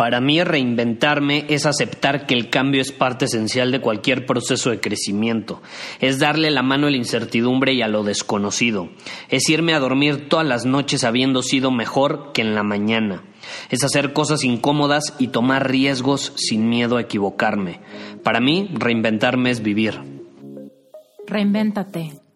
Para mí reinventarme es aceptar que el cambio es parte esencial de cualquier proceso de crecimiento, es darle la mano a la incertidumbre y a lo desconocido, es irme a dormir todas las noches habiendo sido mejor que en la mañana, es hacer cosas incómodas y tomar riesgos sin miedo a equivocarme. Para mí reinventarme es vivir. Reinvéntate.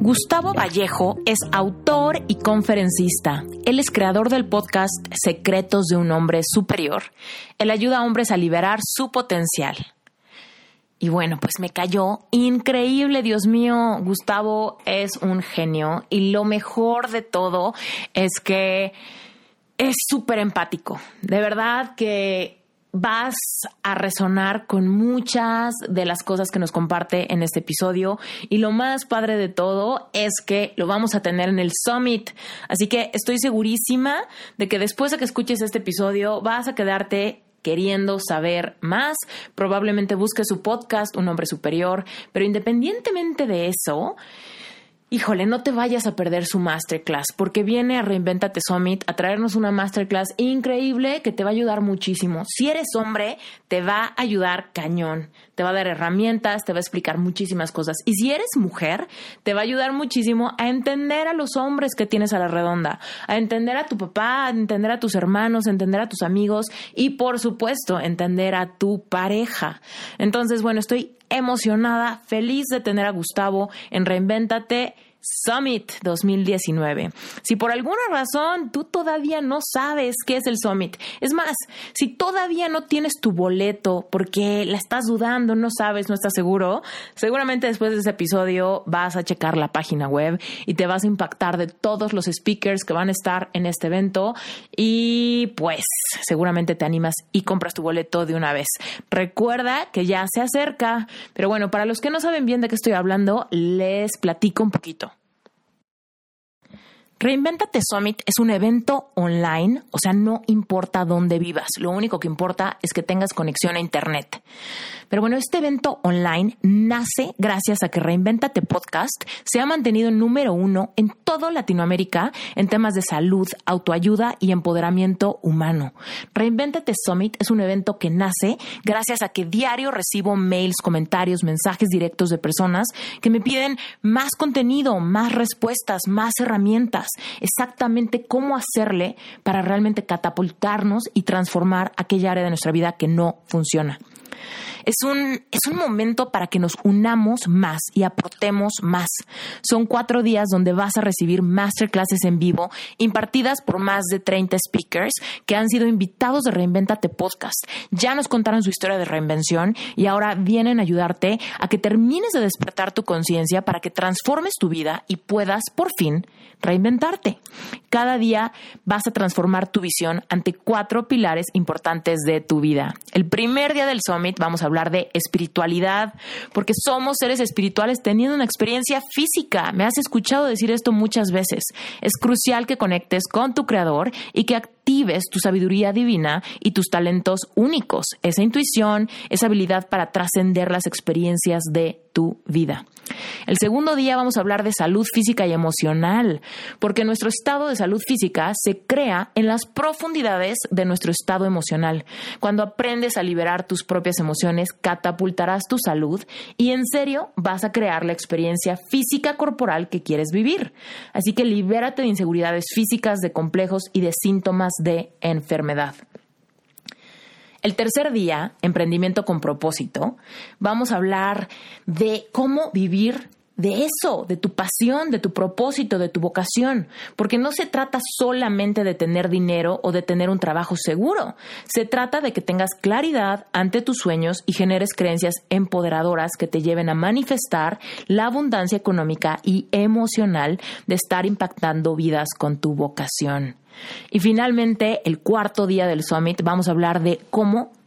Gustavo Vallejo es autor y conferencista. Él es creador del podcast Secretos de un Hombre Superior. Él ayuda a hombres a liberar su potencial. Y bueno, pues me cayó increíble, Dios mío, Gustavo es un genio y lo mejor de todo es que es súper empático. De verdad que vas a resonar con muchas de las cosas que nos comparte en este episodio. Y lo más padre de todo es que lo vamos a tener en el Summit. Así que estoy segurísima de que después de que escuches este episodio vas a quedarte queriendo saber más, probablemente busques su podcast Un hombre superior, pero independientemente de eso, Híjole, no te vayas a perder su masterclass, porque viene a Reinventate Summit a traernos una masterclass increíble que te va a ayudar muchísimo. Si eres hombre, te va a ayudar cañón, te va a dar herramientas, te va a explicar muchísimas cosas. Y si eres mujer, te va a ayudar muchísimo a entender a los hombres que tienes a la redonda, a entender a tu papá, a entender a tus hermanos, a entender a tus amigos y, por supuesto, entender a tu pareja. Entonces, bueno, estoy emocionada, feliz de tener a Gustavo en Reinvéntate Summit 2019. Si por alguna razón tú todavía no sabes qué es el Summit, es más, si todavía no tienes tu boleto porque la estás dudando, no sabes, no estás seguro, seguramente después de ese episodio vas a checar la página web y te vas a impactar de todos los speakers que van a estar en este evento y pues seguramente te animas y compras tu boleto de una vez. Recuerda que ya se acerca, pero bueno, para los que no saben bien de qué estoy hablando, les platico un poquito. Reinventate Summit es un evento online, o sea, no importa dónde vivas, lo único que importa es que tengas conexión a Internet. Pero bueno, este evento online nace gracias a que Reinventate Podcast se ha mantenido número uno en toda Latinoamérica en temas de salud, autoayuda y empoderamiento humano. Reinventate Summit es un evento que nace gracias a que diario recibo mails, comentarios, mensajes directos de personas que me piden más contenido, más respuestas, más herramientas exactamente cómo hacerle para realmente catapultarnos y transformar aquella área de nuestra vida que no funciona. Es un, es un momento para que nos unamos más y aportemos más. Son cuatro días donde vas a recibir masterclasses en vivo impartidas por más de 30 speakers que han sido invitados de Reinventate Podcast. Ya nos contaron su historia de reinvención y ahora vienen a ayudarte a que termines de despertar tu conciencia para que transformes tu vida y puedas por fin reinventarte. Cada día vas a transformar tu visión ante cuatro pilares importantes de tu vida. El primer día del Summit vamos a hablar de espiritualidad, porque somos seres espirituales teniendo una experiencia física. Me has escuchado decir esto muchas veces. Es crucial que conectes con tu creador y que actives tu sabiduría divina y tus talentos únicos, esa intuición, esa habilidad para trascender las experiencias de tu vida. El segundo día vamos a hablar de salud física y emocional, porque nuestro estado de salud física se crea en las profundidades de nuestro estado emocional. Cuando aprendes a liberar tus propias emociones, catapultarás tu salud y en serio vas a crear la experiencia física corporal que quieres vivir. Así que libérate de inseguridades físicas, de complejos y de síntomas de enfermedad. El tercer día, emprendimiento con propósito, vamos a hablar de cómo vivir de eso, de tu pasión, de tu propósito, de tu vocación, porque no se trata solamente de tener dinero o de tener un trabajo seguro, se trata de que tengas claridad ante tus sueños y generes creencias empoderadoras que te lleven a manifestar la abundancia económica y emocional de estar impactando vidas con tu vocación. Y finalmente, el cuarto día del summit, vamos a hablar de cómo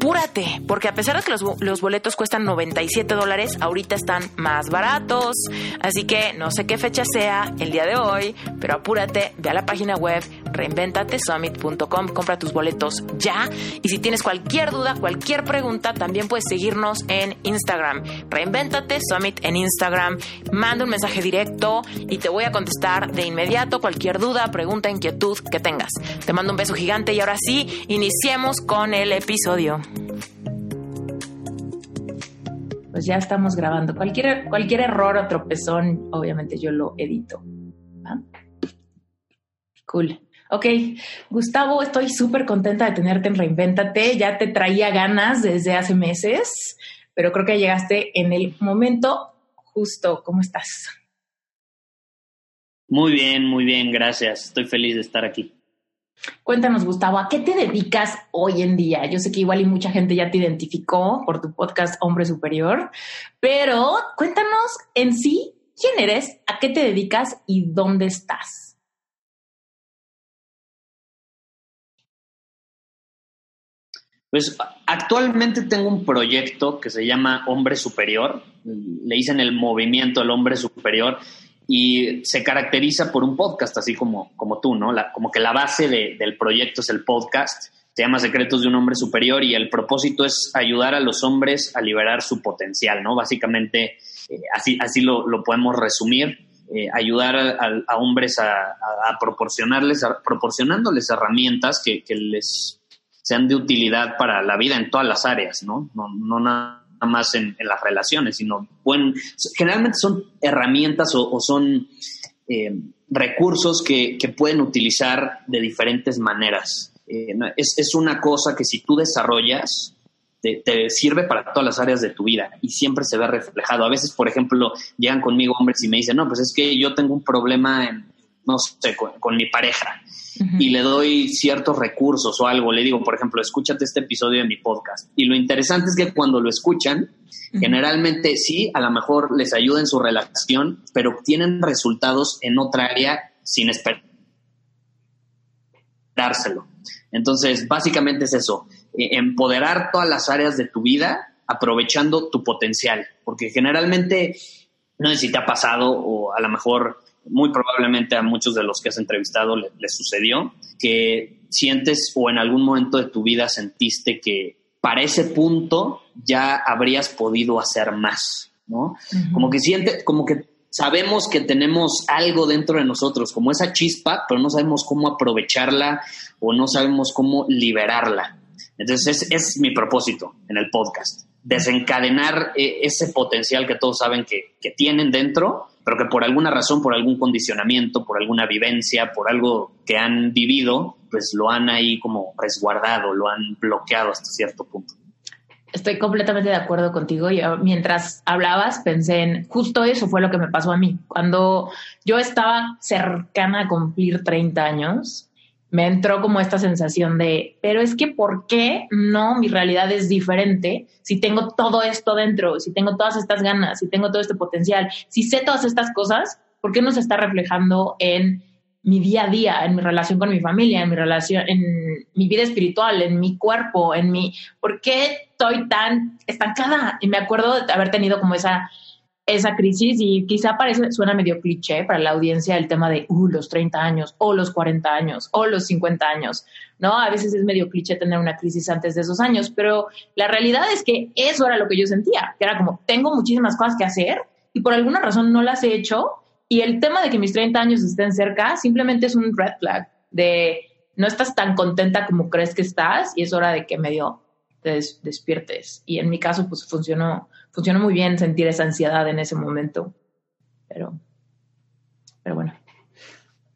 apúrate, porque a pesar de que los, boletos cuestan 97 dólares, ahorita están más baratos. Así que no sé qué fecha sea el día de hoy, pero apúrate, ve a la página web reinventatesummit.com, compra tus boletos ya. Y si tienes cualquier duda, cualquier pregunta, también puedes seguirnos en Instagram. Reinventate Summit en Instagram. Manda un mensaje directo y te voy a contestar de inmediato cualquier duda, pregunta, inquietud que tengas. Te mando un beso gigante y ahora sí, iniciemos con el episodio. Pues ya estamos grabando. Cualquier, cualquier error o tropezón, obviamente yo lo edito. Cool. Ok, Gustavo, estoy súper contenta de tenerte en Reinvéntate. Ya te traía ganas desde hace meses, pero creo que llegaste en el momento justo. ¿Cómo estás? Muy bien, muy bien, gracias. Estoy feliz de estar aquí. Cuéntanos, Gustavo, ¿a qué te dedicas hoy en día? Yo sé que igual y mucha gente ya te identificó por tu podcast Hombre Superior, pero cuéntanos en sí quién eres, a qué te dedicas y dónde estás. Pues actualmente tengo un proyecto que se llama Hombre Superior, le dicen el movimiento del hombre superior, y se caracteriza por un podcast, así como, como tú, ¿no? como que la base del proyecto es el podcast, se llama Secretos de un Hombre Superior y el propósito es ayudar a los hombres a liberar su potencial, ¿no? Básicamente, eh, así, así lo, podemos resumir. Eh, ayudar a, hombres a, proporcionarles, proporcionándoles herramientas que, les sean de utilidad para la vida en todas las áreas, ¿no? No, no nada más en, las relaciones, sino generalmente son herramientas o, son eh, recursos que, pueden utilizar de diferentes maneras. Eh, es, una cosa que si tú desarrollas, te, sirve para todas las áreas de tu vida y siempre se ve reflejado. A veces, por ejemplo, llegan conmigo hombres y me dicen, no, pues es que yo tengo un problema en, no sé, con mi pareja. Y le doy ciertos recursos o algo, le digo, por ejemplo, escúchate este episodio de mi podcast. Y lo interesante es que cuando lo escuchan, generalmente sí, a lo mejor les ayuda en su relación, pero obtienen resultados en otra área sin esperárselo. Entonces, básicamente es eso, eh, empoderar todas las áreas de tu vida aprovechando tu potencial, porque generalmente, no sé si te ha pasado o a lo mejor muy probablemente a muchos de los que has entrevistado les sucedió, que sientes o en algún momento de tu vida sentiste que, para ese punto ya habrías podido hacer más, ¿no? Como que siente, como que sabemos que tenemos algo dentro de nosotros, como esa chispa, pero no sabemos cómo aprovecharla o no sabemos cómo liberarla. Entonces, es, es mi propósito en el podcast, desencadenar eh, ese potencial que todos saben que, que tienen dentro, pero que por alguna razón, por algún condicionamiento, por alguna vivencia, por algo que han vivido, pues lo han ahí como resguardado, lo han bloqueado hasta cierto punto. Estoy completamente de acuerdo contigo. y mientras hablabas pensé en justo eso fue lo que me pasó a mí. Cuando yo estaba cercana a cumplir 30 años, me entró como esta sensación de, pero es que ¿por qué no mi realidad es diferente si tengo todo esto dentro, si tengo todas estas ganas, si tengo todo este potencial, si sé todas estas cosas, ¿por qué no se está reflejando en mi día a día, en mi relación con mi familia, en mi relación, en mi vida espiritual, en mi cuerpo, en mi, ¿por qué estoy tan estancada? Y me acuerdo de haber tenido como esa, esa crisis y quizá parece, suena medio cliché para la audiencia el tema de, uh, los 30 años, o los 40 años, o los 50 años, ¿no? A veces es medio cliché tener una crisis antes de esos años, pero la realidad es que eso era lo que yo sentía, que era como, tengo muchísimas cosas que hacer y por alguna razón no las he hecho y el tema de que mis 30 años estén cerca simplemente es un red flag de no estás tan contenta como crees que estás y es hora de que medio te despiertes. Y en mi caso, pues funcionó, funcionó muy bien sentir esa ansiedad en ese momento. Pero, pero bueno.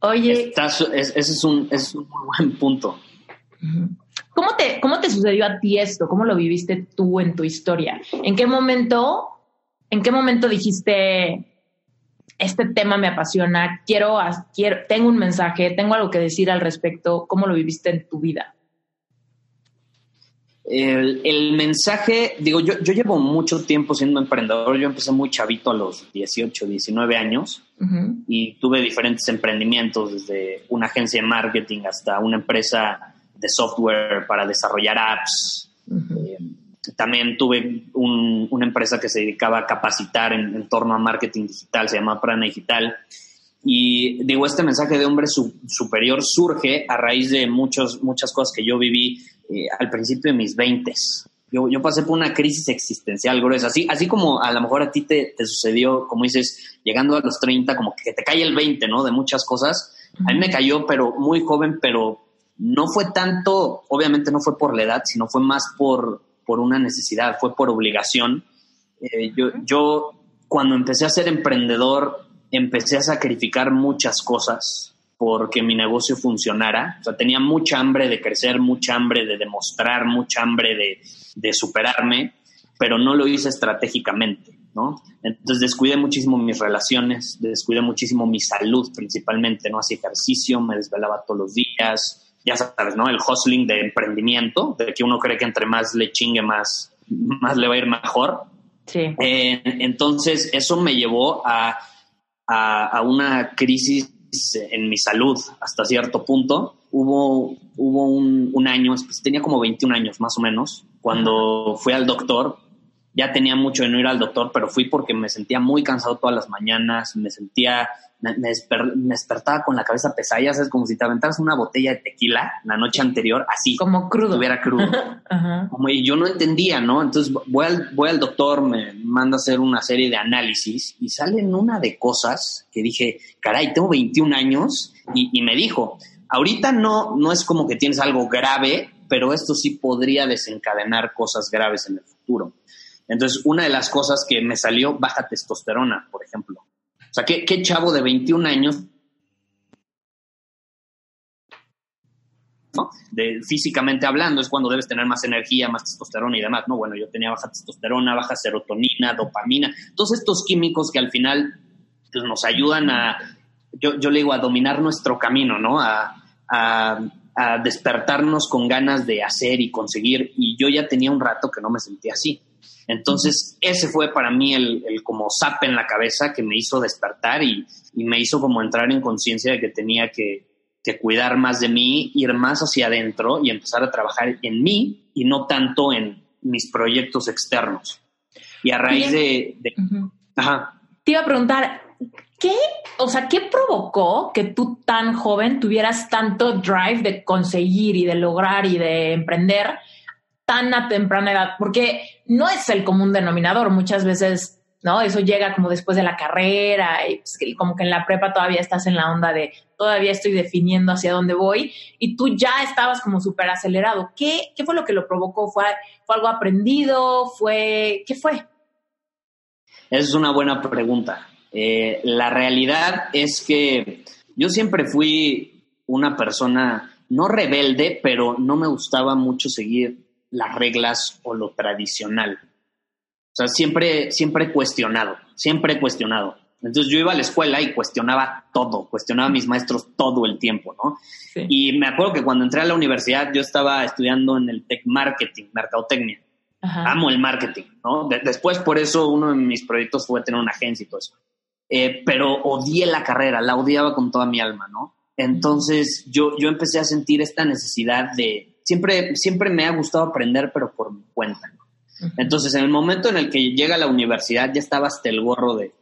Oye. ese, es un, es un muy buen punto. ¿Cómo te, ¿Cómo te sucedió a ti esto? ¿Cómo lo viviste tú en tu historia? ¿En qué momento, en qué momento dijiste, este tema me apasiona, quiero, quiero, tengo un mensaje, tengo algo que decir al respecto, ¿cómo lo viviste en tu vida? El, mensaje, digo, yo, yo, llevo mucho tiempo siendo emprendedor, yo empecé muy chavito a los 18, 19 años y tuve diferentes emprendimientos, desde una agencia de marketing hasta una empresa de software para desarrollar apps. También tuve una empresa que se dedicaba a capacitar en, torno a marketing digital, se llama Prana Digital. Y digo, este mensaje de hombre superior surge a raíz de muchos, muchas cosas que yo viví eh, al principio de mis veintes. Yo, yo, pasé por una crisis existencial gruesa, así, así como a lo mejor a ti te, te, sucedió, como dices, llegando a los 30, como que te cae el 20, ¿no? De muchas cosas. A mí me cayó, pero muy joven, pero no fue tanto, obviamente no fue por la edad, sino fue más por, por una necesidad, fue por obligación. Eh, yo, yo cuando empecé a ser emprendedor, empecé a sacrificar muchas cosas porque mi negocio funcionara. O sea, tenía mucha hambre de crecer, mucha hambre de demostrar, mucha hambre de, de superarme, pero no lo hice estratégicamente, ¿no? Entonces descuidé muchísimo mis relaciones, descuidé muchísimo mi salud principalmente, ¿no? Hacía ejercicio, me desvelaba todos los días, ya sabes, ¿no? El hustling de emprendimiento, de que uno cree que entre más le chingue, más, más le va a ir mejor. Sí. Eh, entonces, eso me llevó a, a, una crisis en mi salud hasta cierto punto. Hubo, hubo un, un año, pues, tenía como 21 años más o menos, cuando fui al doctor. Ya tenía mucho de no ir al doctor, pero fui porque me sentía muy cansado todas las mañanas, me sentía me, despertaba con la cabeza pesada, ya sabes, como si te aventaras una botella de tequila la noche anterior, así. Como crudo. Estuviera crudo. Como, y yo no entendía, ¿no? Entonces voy al, voy al doctor, me manda a hacer una serie de análisis y salen una de cosas que dije, caray, tengo 21 años y, y me dijo, ahorita no, no es como que tienes algo grave, pero esto sí podría desencadenar cosas graves en el futuro. Entonces, una de las cosas que me salió, baja testosterona, por ejemplo. O sea, ¿qué, chavo de 21 años ¿no? De, físicamente hablando, es cuando debes tener más energía, más testosterona y demás. No, bueno, yo tenía baja testosterona, baja serotonina, dopamina, todos estos químicos que al final pues, nos ayudan a, yo, yo, le digo, a dominar nuestro camino, ¿no? A, a, a, despertarnos con ganas de hacer y conseguir. Y yo ya tenía un rato que no me sentía así. Entonces, ese fue para mí el, como zap en la cabeza que me hizo despertar y, me hizo como entrar en conciencia de que tenía que, cuidar más de mí, ir más hacia adentro y empezar a trabajar en mí y no tanto en mis proyectos externos. Y a raíz de... Ajá. Te iba a preguntar, ¿qué, o sea, qué provocó que tú tan joven tuvieras tanto drive de conseguir y de lograr y de emprender? tan a temprana edad? Porque no es el común denominador. Muchas veces ¿no? Eso llega como después de la carrera y pues, como que en la prepa todavía estás en la onda de todavía estoy definiendo hacia dónde voy y tú ya estabas como súper acelerado. ¿Qué, ¿Qué fue lo que lo provocó? ¿Fue, ¿Fue algo aprendido? ¿Fue qué fue? Esa es una buena pregunta. Eh, la realidad es que yo siempre fui una persona no rebelde, pero no me gustaba mucho seguir las reglas o lo tradicional. O sea, siempre, siempre he cuestionado, siempre he cuestionado. Entonces yo iba a la escuela y cuestionaba todo, cuestionaba a mis maestros todo el tiempo, ¿no? Y me acuerdo que cuando entré a la universidad yo estaba estudiando en el Tech Marketing, Mercadotecnia. Amo el marketing, ¿no? después por eso uno de mis proyectos fue tener una agencia y todo eso. Eh, pero odié la carrera, la odiaba con toda mi alma, ¿no? Entonces yo, yo empecé a sentir esta necesidad de, siempre, siempre me ha gustado aprender, pero por mi cuenta. Entonces, en el momento en el que llega a la universidad, ya estaba hasta el gorro de,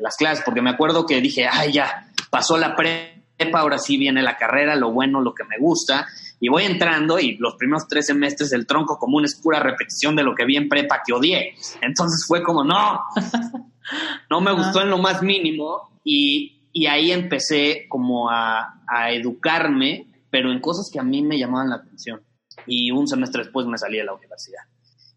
las clases, porque me acuerdo que dije, ay, ya, pasó la prepa, ahora sí viene la carrera, lo bueno, lo que me gusta, y voy entrando y los primeros tres semestres el tronco común es pura repetición de lo que vi en prepa que odié. Entonces fue como, no, no me gustó en lo más mínimo y, ahí empecé como a, a, educarme, pero en cosas que a mí me llamaban la atención. Y un semestre después me salí de la universidad.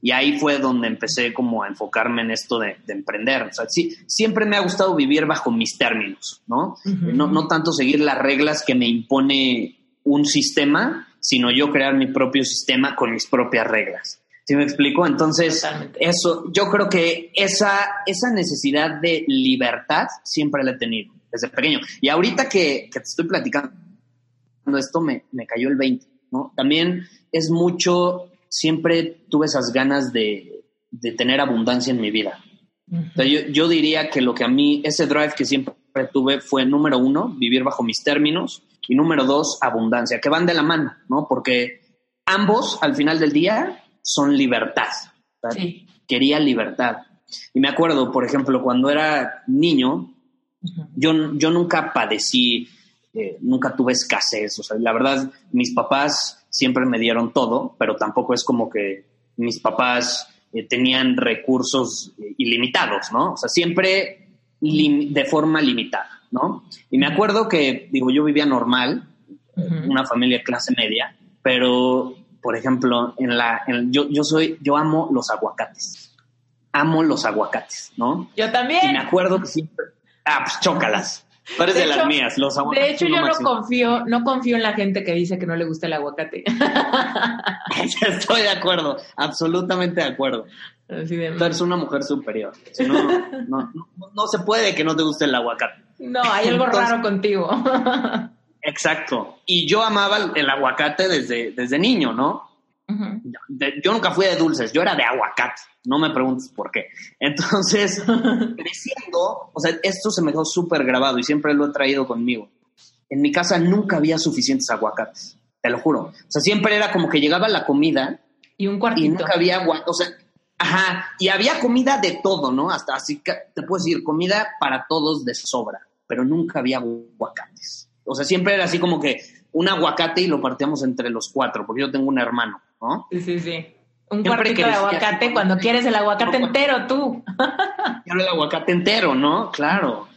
Y ahí fue donde empecé como a enfocarme en esto de, emprender. O sea, sí, siempre me ha gustado vivir bajo mis términos, ¿no? ¿no? No tanto seguir las reglas que me impone un sistema, sino yo crear mi propio sistema con mis propias reglas. ¿Sí me explico? Entonces, eso, yo creo que esa, esa necesidad de libertad siempre la he tenido desde pequeño. Y ahorita que, que te estoy platicando esto, me, me cayó el 20, ¿no? También es mucho siempre tuve esas ganas de, tener abundancia en mi vida. yo, diría que lo que a mí, ese drive que siempre tuve fue, número uno, vivir bajo mis términos, y número dos, abundancia, que van de la mano, ¿no? Porque ambos, al final del día, son libertad. Quería libertad. Y me acuerdo, por ejemplo, cuando era niño, yo, yo nunca padecí, eh, nunca tuve escasez. O sea, la verdad, mis papás siempre me dieron todo, pero tampoco es como que mis papás eh, tenían recursos eh, ilimitados, ¿no? O sea, siempre de forma limitada, ¿no? Y me acuerdo que, digo, yo vivía normal, una familia clase media, pero, por ejemplo, en la, yo, yo soy, yo amo los aguacates. Amo los aguacates, ¿no? Yo también. Y me acuerdo que siempre, ah, pues chócalas. Tú de, las mías, los aguacates. De hecho, yo no confío, no confío en la gente que dice que no le gusta el aguacate. Estoy de acuerdo, absolutamente de acuerdo. Tú eres una mujer superior. no, no, se puede que no te guste el aguacate. No, hay algo raro contigo. exacto. Y yo amaba el aguacate desde, desde niño, ¿no? Yo nunca fui de dulces, yo era de aguacate, no me preguntes por qué. Entonces, creciendo, o sea, esto se me quedó súper grabado y siempre lo he traído conmigo. En mi casa nunca había suficientes aguacates, te lo juro. O sea, siempre era como que llegaba la comida y un cuartito. Y nunca había aguacate, o sea, ajá, y había comida de todo, ¿no? Hasta así que te puedo decir, comida para todos de sobra, pero nunca había aguacates. O sea, siempre era así como que un aguacate y lo partíamos entre los cuatro, porque yo tengo un hermano. ¿no? Sí, sí, sí. Un cuartito de aguacate cuando quieres el aguacate entero tú. Quiero el aguacate entero, ¿no? Claro.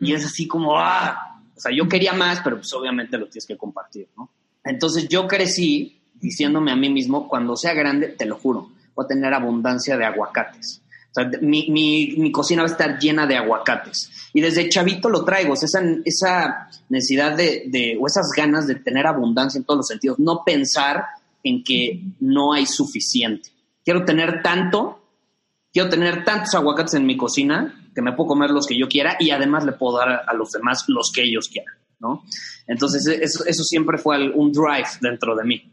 Y es así como, ah, o sea, yo quería más, pero pues obviamente lo tienes que compartir, ¿no? Entonces yo crecí diciéndome a mí mismo, cuando sea grande, te lo juro, voy a tener abundancia de aguacates. Mi, mi, cocina va a estar llena de aguacates. Y desde chavito lo traigo, esa, esa necesidad de, de, o esas ganas de tener abundancia en todos los sentidos. No pensar en que no hay suficiente. Quiero tener tanto, quiero tener tantos aguacates en mi cocina que me puedo comer los que yo quiera y además le puedo dar a los demás los que ellos quieran, ¿no? Entonces eso, siempre fue un drive dentro de mí.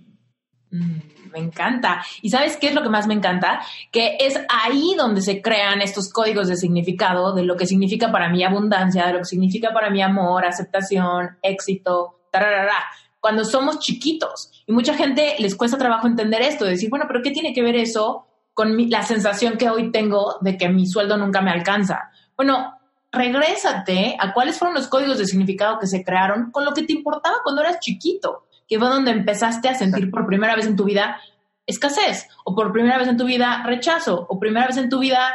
Mm, me encanta. ¿Y sabes qué es lo que más me encanta? Que es ahí donde se crean estos códigos de significado de lo que significa para mí abundancia, de lo que significa para mí amor, aceptación, éxito, tararara cuando somos chiquitos. Y mucha gente les cuesta trabajo entender esto, decir, bueno, pero ¿qué tiene que ver eso con la sensación que hoy tengo de que mi sueldo nunca me alcanza? Bueno, regrésate a cuáles fueron los códigos de significado que se crearon con lo que te importaba cuando eras chiquito, que fue donde empezaste a sentir por primera vez en tu vida, escasez, o por primera vez en tu vida rechazo, o primera vez en tu vida,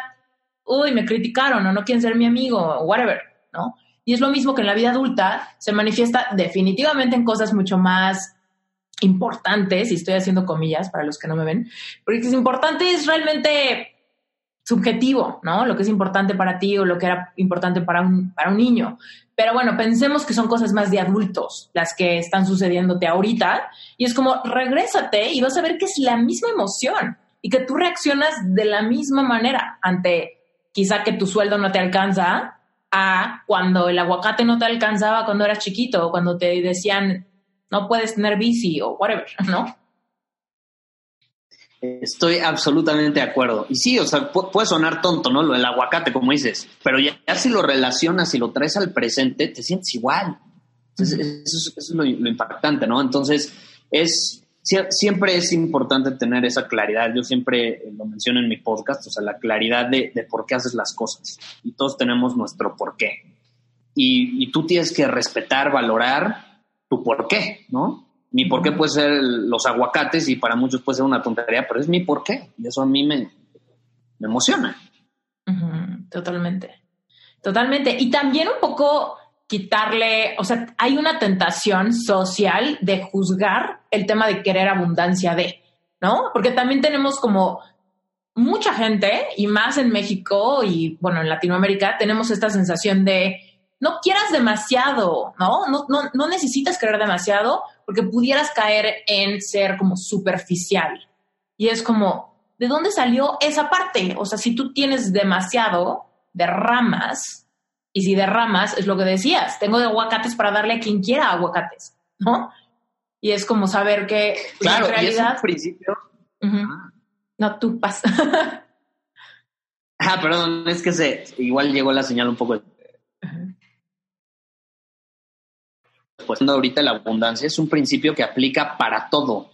uy, me criticaron o no quieren ser mi amigo, o whatever, ¿no? Y es lo mismo que en la vida adulta se manifiesta definitivamente en cosas mucho más importantes, y estoy haciendo comillas para los que no me ven, porque es importante es realmente subjetivo, ¿no? Lo que es importante para ti o lo que era importante para un, para un niño. Pero bueno, pensemos que son cosas más de adultos las que están sucediéndote ahorita y es como, regrésate y vas a ver que es la misma emoción y que tú reaccionas de la misma manera ante quizá que tu sueldo no te alcanza a cuando el aguacate no te alcanzaba cuando eras chiquito o cuando te decían no puedes tener bici o whatever, ¿no? Estoy absolutamente de acuerdo. Y sí, o sea, puede sonar tonto, ¿no? Lo del aguacate, como dices, pero ya, si lo relacionas y lo traes al presente, te sientes igual. Entonces, eso, es, lo, impactante, ¿no? Entonces, es, siempre es importante tener esa claridad. Yo siempre lo menciono en mi podcast, o sea, la claridad de, por qué haces las cosas. Y todos tenemos nuestro por qué. Y, y tú tienes que respetar, valorar tu por qué, ¿no? Mi por qué puede ser los aguacates y para muchos puede ser una tontería, pero es mi por qué. Y eso a mí me, me emociona. totalmente. Totalmente. Y también un poco quitarle, o sea, hay una tentación social de juzgar el tema de querer abundancia de, ¿no? Porque también tenemos como mucha gente, y más en México y bueno, en Latinoamérica, tenemos esta sensación de no quieras demasiado, ¿no? No, no, no necesitas querer demasiado porque pudieras caer en ser como superficial. Y es como, ¿de dónde salió esa parte? O sea, si tú tienes demasiado de ramas, y si de ramas es lo que decías, tengo de aguacates para darle a quien quiera aguacates, ¿no? Y es como saber que claro, en realidad... Y principio... No, tú pas. ah, perdón, es que se, igual llegó la señal un poco pues ahorita la abundancia es un principio que aplica para todo. O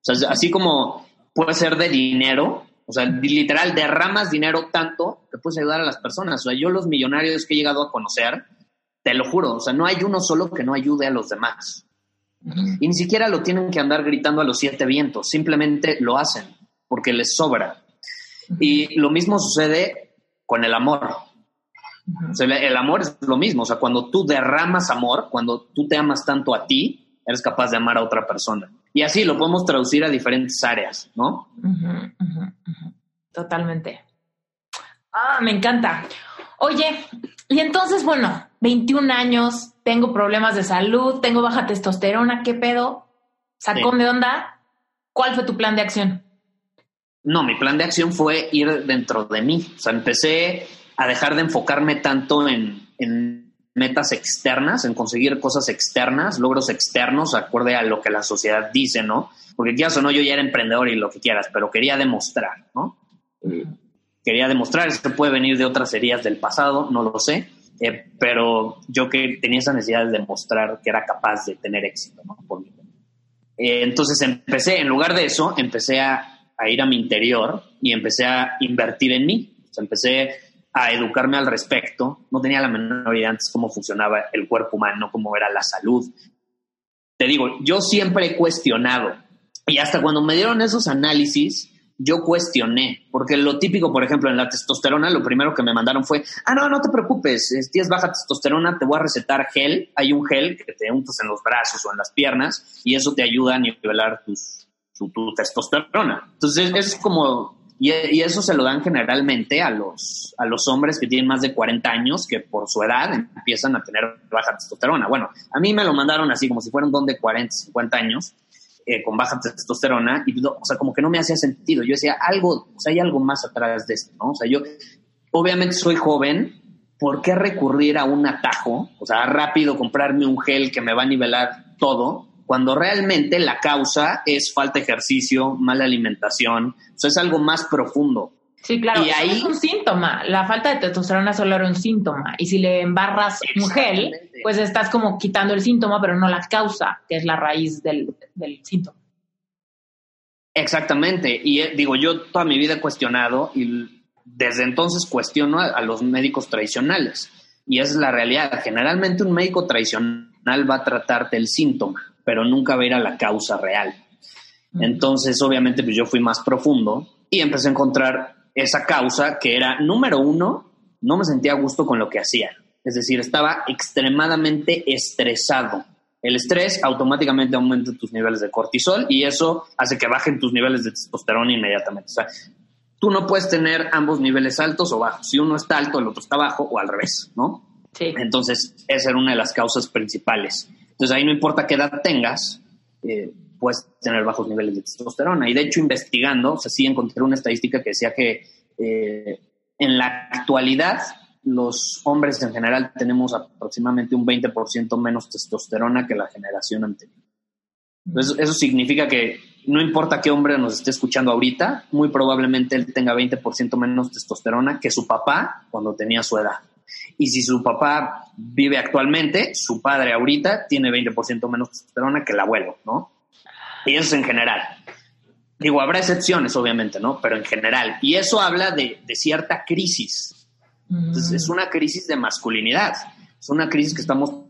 sea, así como puede ser de dinero, o sea, literal, derramas dinero tanto que puedes ayudar a las personas. O sea, yo los millonarios que he llegado a conocer, te lo juro, o sea, no hay uno solo que no ayude a los demás. Y ni siquiera lo tienen que andar gritando a los siete vientos, simplemente lo hacen porque les sobra. Y lo mismo sucede con el amor el amor es lo mismo, o sea, cuando tú derramas amor, cuando tú te amas tanto a ti, eres capaz de amar a otra persona. Y así lo podemos traducir a diferentes áreas, ¿no? Totalmente. Ah, me encanta. Oye, y entonces, bueno, 21 años, tengo problemas de salud, tengo baja testosterona, ¿qué pedo? ¿Sacón de onda? ¿Cuál fue tu plan de acción? No, mi plan de acción fue ir dentro de mí. O sea, empecé a dejar de enfocarme tanto en, metas externas, en conseguir cosas externas, logros externos, acorde a lo que la sociedad dice, ¿no? Porque quieras o no, yo ya era emprendedor y lo que quieras, pero quería demostrar, ¿no? Eh, quería demostrar, esto puede venir de otras heridas del pasado, no lo sé, eh, pero yo que tenía esa necesidad de demostrar que era capaz de tener éxito, ¿no? Eh, entonces empecé, en lugar de eso, empecé a, a, ir a mi interior y empecé a invertir en mí. O sea, empecé a educarme al respecto. No tenía la menor idea antes cómo funcionaba el cuerpo humano, cómo era la salud. Te digo, yo siempre he cuestionado y hasta cuando me dieron esos análisis, yo cuestioné, porque lo típico, por ejemplo, en la testosterona, lo primero que me mandaron fue, ah, no, no te preocupes, tienes baja testosterona, te voy a recetar gel, hay un gel que te untas en los brazos o en las piernas y eso te ayuda a nivelar tus, tu, tu testosterona. Entonces, es como y, eso se lo dan generalmente a los, a los hombres que tienen más de 40 años, que por su edad empiezan a tener baja testosterona. Bueno, a mí me lo mandaron así, como si fuera un don de 40, 50 años, eh, con baja testosterona, y o sea, como que no me hacía sentido. Yo decía, algo, o sea, hay algo más atrás de esto, ¿no? O sea, yo, obviamente soy joven, ¿por qué recurrir a un atajo? O sea, rápido comprarme un gel que me va a nivelar todo cuando realmente la causa es falta de ejercicio, mala alimentación, o sea, es algo más profundo. Sí, claro, y ahí, es un síntoma. La falta de testosterona solo era un síntoma. Y si le embarras un gel, pues estás como quitando el síntoma, pero no la causa, que es la raíz del, del síntoma. Exactamente. Y eh, digo, yo toda mi vida he cuestionado y desde entonces cuestiono a, a los médicos tradicionales. Y esa es la realidad. Generalmente un médico tradicional va a tratarte el síntoma pero nunca ver a la causa real. Entonces, obviamente, pues yo fui más profundo y empecé a encontrar esa causa que era, número uno, no me sentía a gusto con lo que hacía. Es decir, estaba extremadamente estresado. El estrés automáticamente aumenta tus niveles de cortisol y eso hace que bajen tus niveles de testosterona inmediatamente. O sea, tú no puedes tener ambos niveles altos o bajos. Si uno está alto, el otro está bajo o al revés, ¿no? Sí. Entonces, esa era una de las causas principales. Entonces, ahí no importa qué edad tengas, eh, puedes tener bajos niveles de testosterona. Y de hecho, investigando, o sea, sí encontré una estadística que decía que eh, en la actualidad los hombres en general tenemos aproximadamente un 20% menos testosterona que la generación anterior. Entonces, eso significa que no importa qué hombre nos esté escuchando ahorita, muy probablemente él tenga 20% menos testosterona que su papá cuando tenía su edad. Y si su papá vive actualmente, su padre ahorita tiene 20% menos testosterona que el abuelo, ¿no? Y eso es en general. Digo, habrá excepciones, obviamente, ¿no? Pero en general. Y eso habla de, de cierta crisis. Entonces, es una crisis de masculinidad. Es una crisis que estamos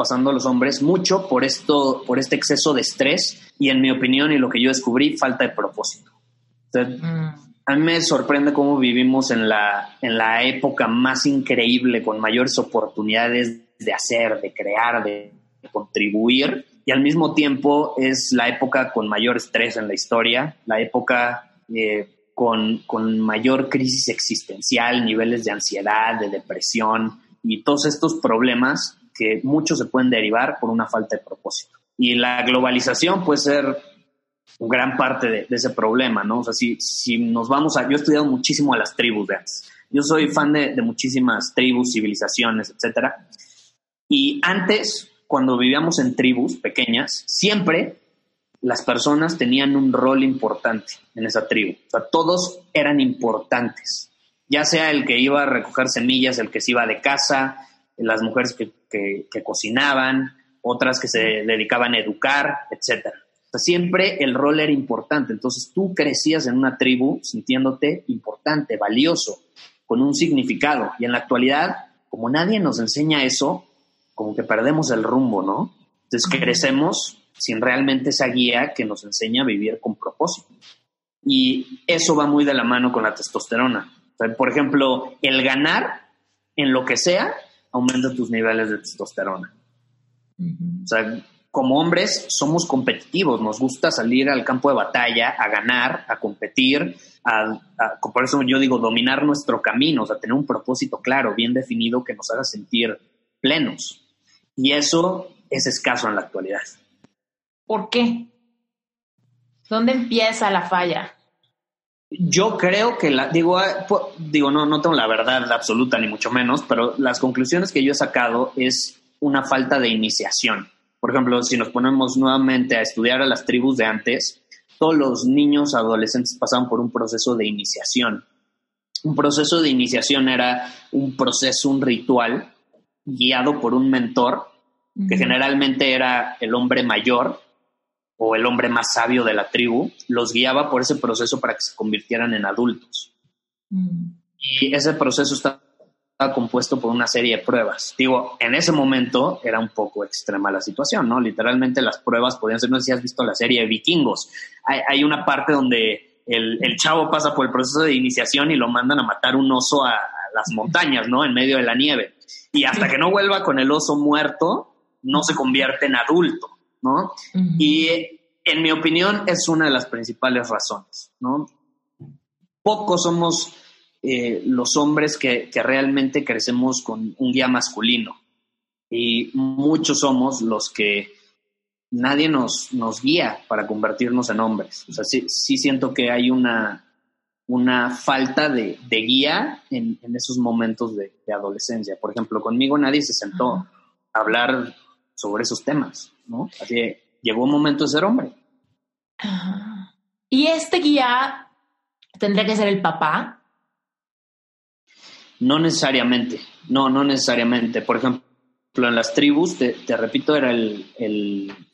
pasando los hombres mucho por esto, por este exceso de estrés y en mi opinión y lo que yo descubrí, falta de propósito. A mí me sorprende cómo vivimos en la, en la época más increíble, con mayores oportunidades de hacer, de crear, de, contribuir, y al mismo tiempo es la época con mayor estrés en la historia, la época eh, con, con mayor crisis existencial, niveles de ansiedad, de depresión y todos estos problemas que muchos se pueden derivar por una falta de propósito. Y la globalización puede ser gran parte de, ese problema, ¿no? O sea, si, si, nos vamos a... Yo he estudiado muchísimo a las tribus de antes. Yo soy fan de, de muchísimas tribus, civilizaciones, etcétera. Y antes, cuando vivíamos en tribus pequeñas, siempre las personas tenían un rol importante en esa tribu. O sea, todos eran importantes. Ya sea el que iba a recoger semillas, el que se iba de casa, las mujeres que, que, cocinaban, otras que se dedicaban a educar, etcétera. O sea, siempre el rol era importante. Entonces tú crecías en una tribu sintiéndote importante, valioso, con un significado. Y en la actualidad, como nadie nos enseña eso, como que perdemos el rumbo, ¿no? Entonces crecemos sin realmente esa guía que nos enseña a vivir con propósito. Y eso va muy de la mano con la testosterona. por ejemplo, el ganar en lo que sea aumenta tus niveles de testosterona. O sea, como hombres somos competitivos, nos gusta salir al campo de batalla, a ganar, a competir, a, por eso yo digo, dominar nuestro camino, o sea, tener un propósito claro, bien definido que nos haga sentir plenos. Y eso es escaso en la actualidad. ¿Por qué? ¿Dónde empieza la falla? Yo creo que la, digo, ah, digo, no, no tengo la verdad absoluta ni mucho menos, pero las conclusiones que yo he sacado es una falta de iniciación. Por ejemplo, si nos ponemos nuevamente a estudiar a las tribus de antes, todos los niños adolescentes pasaban por un proceso de iniciación. Un proceso de iniciación era un proceso, un ritual guiado por un mentor, que generalmente era el hombre mayor, o el hombre más sabio de la tribu, los guiaba por ese proceso para que se convirtieran en adultos. Mm. Y ese proceso está compuesto por una serie de pruebas. Digo, en ese momento era un poco extrema la situación, ¿no? Literalmente las pruebas podían ser, no sé si has visto la serie de vikingos. Hay, una parte donde el, chavo pasa por el proceso de iniciación y lo mandan a matar un oso a, a las montañas, ¿no? En medio de la nieve. Y hasta que no vuelva con el oso muerto, no se convierte en adulto. ¿no? Y en mi opinión es una de las principales razones, ¿no? Pocos somos eh, los hombres que, realmente crecemos con un guía masculino y muchos somos los que nadie nos, nos guía para convertirnos en hombres. O sea, sí, siento que hay una, una falta de, guía en, esos momentos de, de, adolescencia. Por ejemplo, conmigo nadie se sentó a hablar sobre esos temas, ¿no? Así que llegó un momento de ser hombre. ¿Y este guía tendría que ser el papá? No necesariamente, no, no necesariamente. Por ejemplo, en las tribus, te, repito, era el,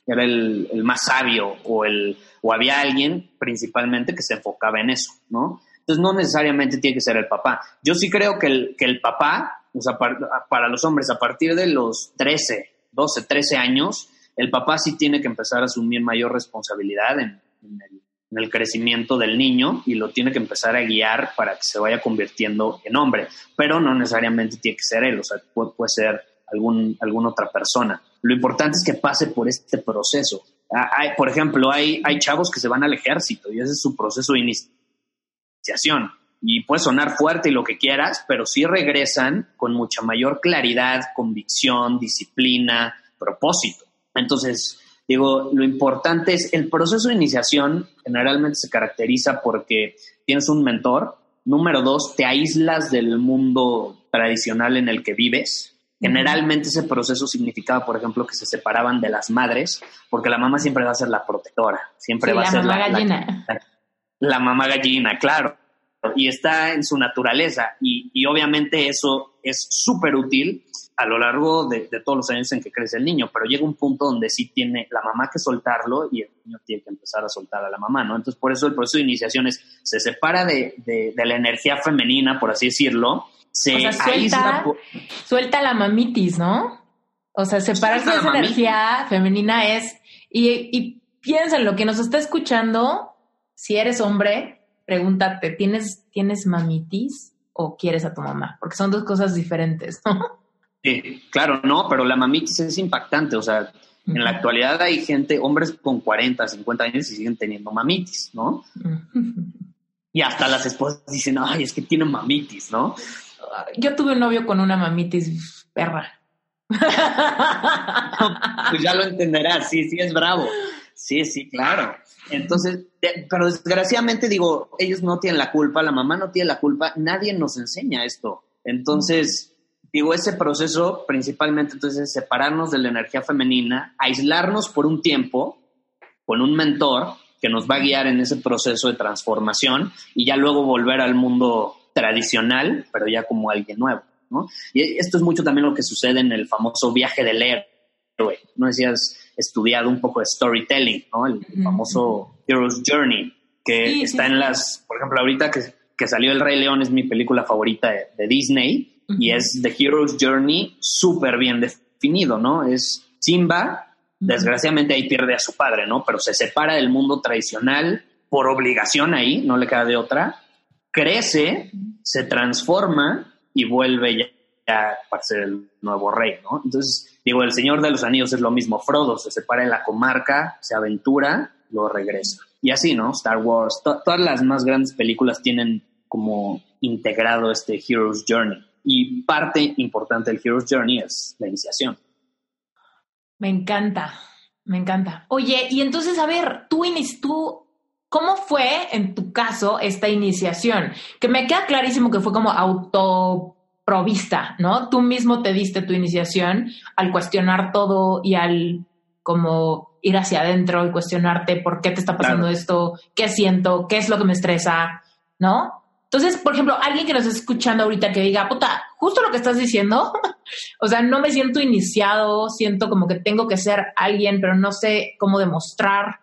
era el, más sabio o, el, o había alguien principalmente que se enfocaba en eso, ¿no? Entonces no necesariamente tiene que ser el papá. Yo sí creo que el, que el papá, o sea, para, para los hombres, a partir de los 13, 12, 13 años, el papá sí tiene que empezar a asumir mayor responsabilidad en, en el crecimiento del niño y lo tiene que empezar a guiar para que se vaya convirtiendo en hombre, pero no necesariamente tiene que ser él, o sea, puede, ser algún, alguna otra persona. Lo importante es que pase por este proceso. Ah, por ejemplo, hay, hay chavos que se van al ejército y ese es su proceso de iniciación. Y puede sonar fuerte y lo que quieras, pero sí regresan con mucha mayor claridad, convicción, disciplina, propósito. Entonces, Digo, lo importante es el proceso de iniciación generalmente se caracteriza porque tienes un mentor. Número dos, te aíslas del mundo tradicional en el que vives. Generalmente ese proceso significaba, por ejemplo, que se separaban de las madres, porque la mamá siempre va a ser la protectora, siempre va a ser mamá gallina. La, mamá gallina, claro. Y está en su naturaleza. Y, y obviamente eso es súper útil a lo largo de, todos los años en que crece el niño, pero llega un punto donde sí tiene la mamá que soltarlo y el niño tiene que empezar a soltar a la mamá, ¿no? Entonces, por eso el proceso de iniciación es, se separa de, la energía femenina, por así decirlo, se o suelta, suelta la mamitis, ¿no? O sea, separarse de esa energía femenina es, y, y piensa en lo que nos está escuchando, si eres hombre, pregúntate, ¿tienes, ¿tienes mamitis o quieres a tu mamá? Porque son dos cosas diferentes, ¿no? Sí, claro, no, pero la mamitis es impactante. O sea, en la actualidad hay gente, hombres con 40, 50 años y siguen teniendo mamitis, ¿no? Y hasta las esposas dicen, ay, es que tiene mamitis, ¿no? Yo tuve un novio con una mamitis perra. pues ya lo entenderás, sí, sí, es bravo. Sí, sí, claro. Entonces, pero desgraciadamente digo, ellos no tienen la culpa, la mamá no tiene la culpa, nadie nos enseña esto. Entonces, digo, ese proceso principalmente entonces es separarnos de la energía femenina, aislarnos por un tiempo con un mentor que nos va a guiar en ese proceso de transformación y ya luego volver al mundo tradicional, pero ya como alguien nuevo, ¿no? Y esto es mucho también lo que sucede en el famoso viaje del héroe. No decías estudiado un poco de storytelling, ¿no? El, famoso Hero's Journey, que está en las, por ejemplo, ahorita que, que, salió El Rey León es mi película favorita de Disney y es The Hero's Journey súper bien definido, ¿no? Es Simba, desgraciadamente ahí pierde a su padre, ¿no? Pero se separa del mundo tradicional por obligación ahí, no le queda de otra, crece, se transforma y vuelve ya, para ser el nuevo rey, ¿no? Entonces, digo, el Señor de los Anillos es lo mismo, Frodo se separa de la comarca, se aventura, luego regresa. Y así, ¿no? Star Wars, todas las más grandes películas tienen como integrado este Hero's Journey. Y parte importante del Hero's Journey es la iniciación. Me encanta, me encanta. Oye, y entonces, a ver, tú, tú, ¿cómo fue en tu caso esta iniciación? Que me queda clarísimo que fue como autoprovista, ¿no? Tú mismo te diste tu iniciación al cuestionar todo y al como ir hacia adentro y cuestionarte por qué te está pasando esto, qué siento, qué es lo que me estresa, ¿no? Entonces, por ejemplo, alguien que nos está escuchando ahorita que diga, puta, justo lo que estás diciendo, o sea, no me siento iniciado, siento como que tengo que ser alguien, pero no sé cómo demostrar.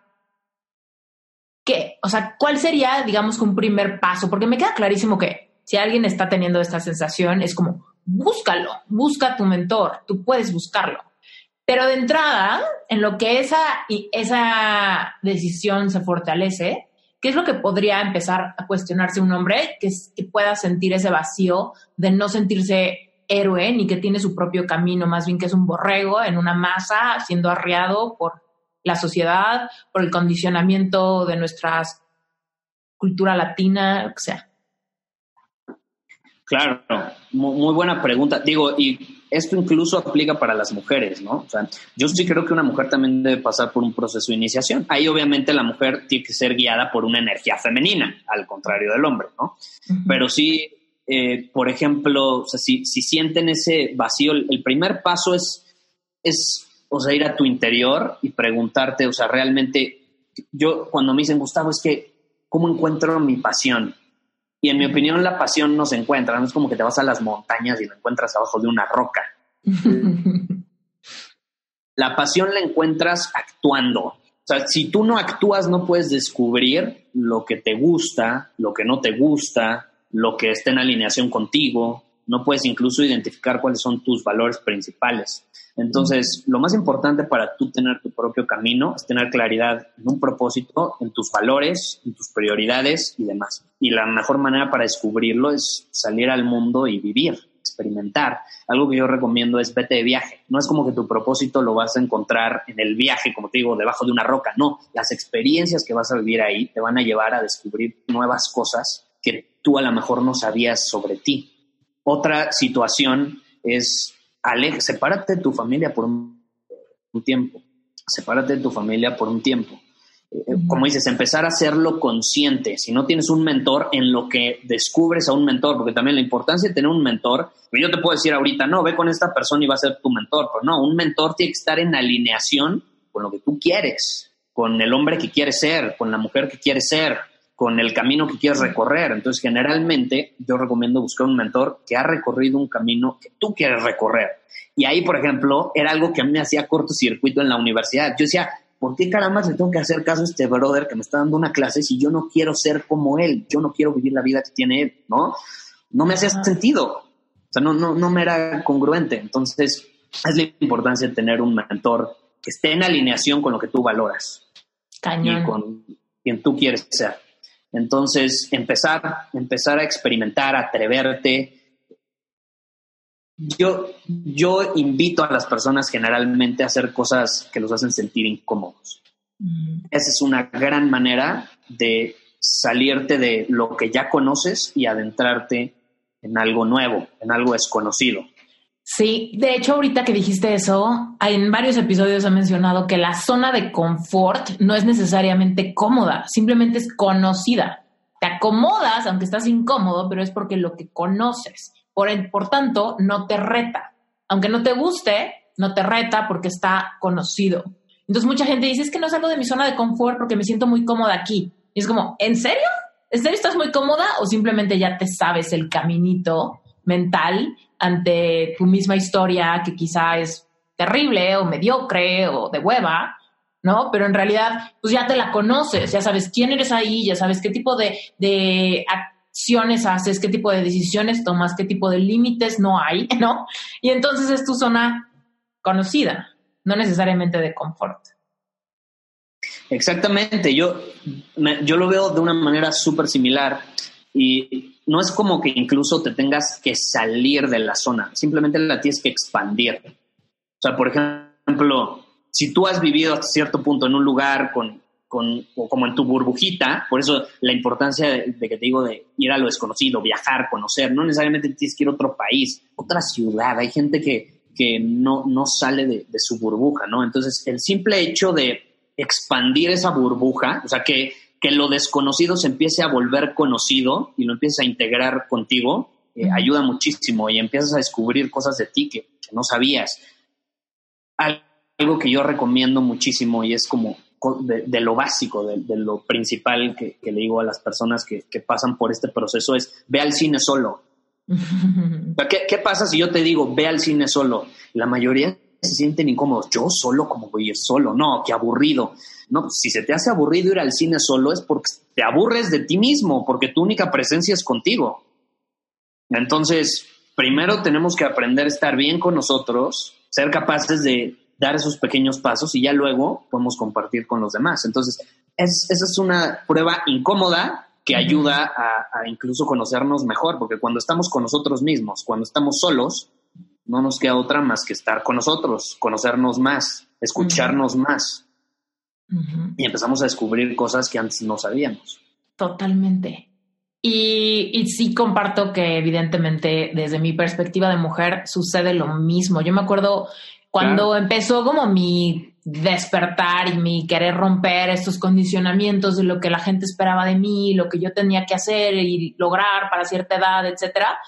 ¿Qué? O sea, ¿cuál sería, digamos, un primer paso? Porque me queda clarísimo que si alguien está teniendo esta sensación, es como, búscalo, busca tu mentor, tú puedes buscarlo. Pero de entrada, en lo que esa, esa decisión se fortalece, ¿Qué es lo que podría empezar a cuestionarse un hombre que, que pueda sentir ese vacío de no sentirse héroe ni que tiene su propio camino, más bien que es un borrego en una masa siendo arriado por la sociedad, por el condicionamiento de nuestra cultura latina, o sea. Claro, muy buena pregunta. Digo, y esto incluso aplica para las mujeres, ¿no? O sea, yo sí creo que una mujer también debe pasar por un proceso de iniciación. Ahí obviamente la mujer tiene que ser guiada por una energía femenina, al contrario del hombre, ¿no? Pero sí, eh, por ejemplo, o sea, si, si, sienten ese vacío, el primer paso es, es, o sea, ir a tu interior y preguntarte, o sea, realmente, yo cuando me dicen, Gustavo, es que, ¿cómo encuentro mi pasión? Y en mi opinión, la pasión no se encuentra, no es como que te vas a las montañas y la encuentras abajo de una roca. la pasión la encuentras actuando. O sea, si tú no actúas, no puedes descubrir lo que te gusta, lo que no te gusta, lo que está en alineación contigo. No puedes incluso identificar cuáles son tus valores principales. Entonces, lo más importante para tú tener tu propio camino es tener claridad en un propósito, en tus valores, en tus prioridades y demás. Y la mejor manera para descubrirlo es salir al mundo y vivir, experimentar. Algo que yo recomiendo es vete de viaje. No es como que tu propósito lo vas a encontrar en el viaje, como te digo, debajo de una roca. No, las experiencias que vas a vivir ahí te van a llevar a descubrir nuevas cosas que tú a lo mejor no sabías sobre ti. Otra situación es aleja, sepárate de tu familia por un, tiempo, sepárate de tu familia por un tiempo. Eh, eh, como dices, empezar a hacerlo consciente. Si no tienes un mentor, en lo que descubres a un mentor, porque también la importancia de tener un mentor, pues yo te puedo decir ahorita, no, ve con esta persona y va a ser tu mentor, pero no, un mentor tiene que estar en alineación con lo que tú quieres, con el hombre que quieres ser, con la mujer que quieres ser, con el camino que quieres recorrer. Entonces, generalmente yo recomiendo buscar un mentor que ha recorrido un camino que tú quieres recorrer. Y ahí, por ejemplo, era algo que a mí me hacía cortocircuito en la universidad. Yo decía, ¿por qué caramba le tengo que hacer caso a este brother que me está dando una clase si yo no quiero ser como él? Yo no quiero vivir la vida que tiene él, ¿no? No me hacía sentido. O sea, no, no, no me era congruente. Entonces, es la importancia de tener un mentor que esté en alineación con lo que tú valoras. Y con quien tú quieres ser. Entonces, empezar, empezar a experimentar, atreverte. Yo, yo invito a las personas generalmente a hacer cosas que los hacen sentir incómodos. Mm. Esa es una gran manera de salirte de lo que ya conoces y adentrarte en algo nuevo, en algo desconocido. Sí, de hecho, ahorita que dijiste eso, en varios episodios ha mencionado que la zona de confort no es necesariamente cómoda, simplemente es conocida. Te acomodas, aunque estás incómodo, pero es porque lo que conoces. Por, por tanto, no te reta. Aunque no te guste, no te reta porque está conocido. Entonces, mucha gente dice: Es que no salgo de mi zona de confort porque me siento muy cómoda aquí. Y es como, ¿en serio? ¿En serio estás muy cómoda o simplemente ya te sabes el caminito mental ante tu misma historia que quizá es terrible o mediocre o de hueva, ¿no? Pero en realidad, pues ya te la conoces, ya sabes quién eres ahí, ya sabes qué tipo de, de acciones haces, qué tipo de decisiones tomas, qué tipo de límites no hay, ¿no? Y entonces es tu zona conocida, no necesariamente de confort. Exactamente, yo, yo lo veo de una manera súper similar y no es como que incluso te tengas que salir de la zona, simplemente la tienes que expandir. O sea, por ejemplo, si tú has vivido hasta cierto punto en un lugar con, con o como en tu burbujita, por eso la importancia de, que te digo de ir a lo desconocido, viajar, conocer, no necesariamente tienes que ir a otro país, otra ciudad, hay gente que, que no, no sale de, de su burbuja, ¿no? Entonces, el simple hecho de expandir esa burbuja, o sea, que que lo desconocido se empiece a volver conocido y lo empieces a integrar contigo, eh, ayuda muchísimo y empiezas a descubrir cosas de ti que, no sabías. Algo que yo recomiendo muchísimo y es como de, lo básico, de, lo principal que, le digo a las personas que, pasan por este proceso es ve al cine solo. ¿Qué, ¿Qué, pasa si yo te digo ve al cine solo? La mayoría se sienten incómodos. Yo solo, como voy a ir solo? No, qué aburrido. No, si se te hace aburrido ir al cine solo es porque te aburres de ti mismo, porque tu única presencia es contigo. Entonces, primero tenemos que aprender a estar bien con nosotros, ser capaces de dar esos pequeños pasos y ya luego podemos compartir con los demás. Entonces, esa es una prueba incómoda que ayuda a, a, incluso conocernos mejor, porque cuando estamos con nosotros mismos, cuando estamos solos, no nos queda otra más que estar con nosotros, conocernos más, escucharnos más y empezamos a descubrir cosas que antes no sabíamos. Totalmente. Y, y, sí comparto que evidentemente desde mi perspectiva de mujer sucede lo mismo. Yo me acuerdo cuando empezó como mi despertar y mi querer romper estos condicionamientos de lo que la gente esperaba de mí, lo que yo tenía que hacer y lograr para cierta edad, etcétera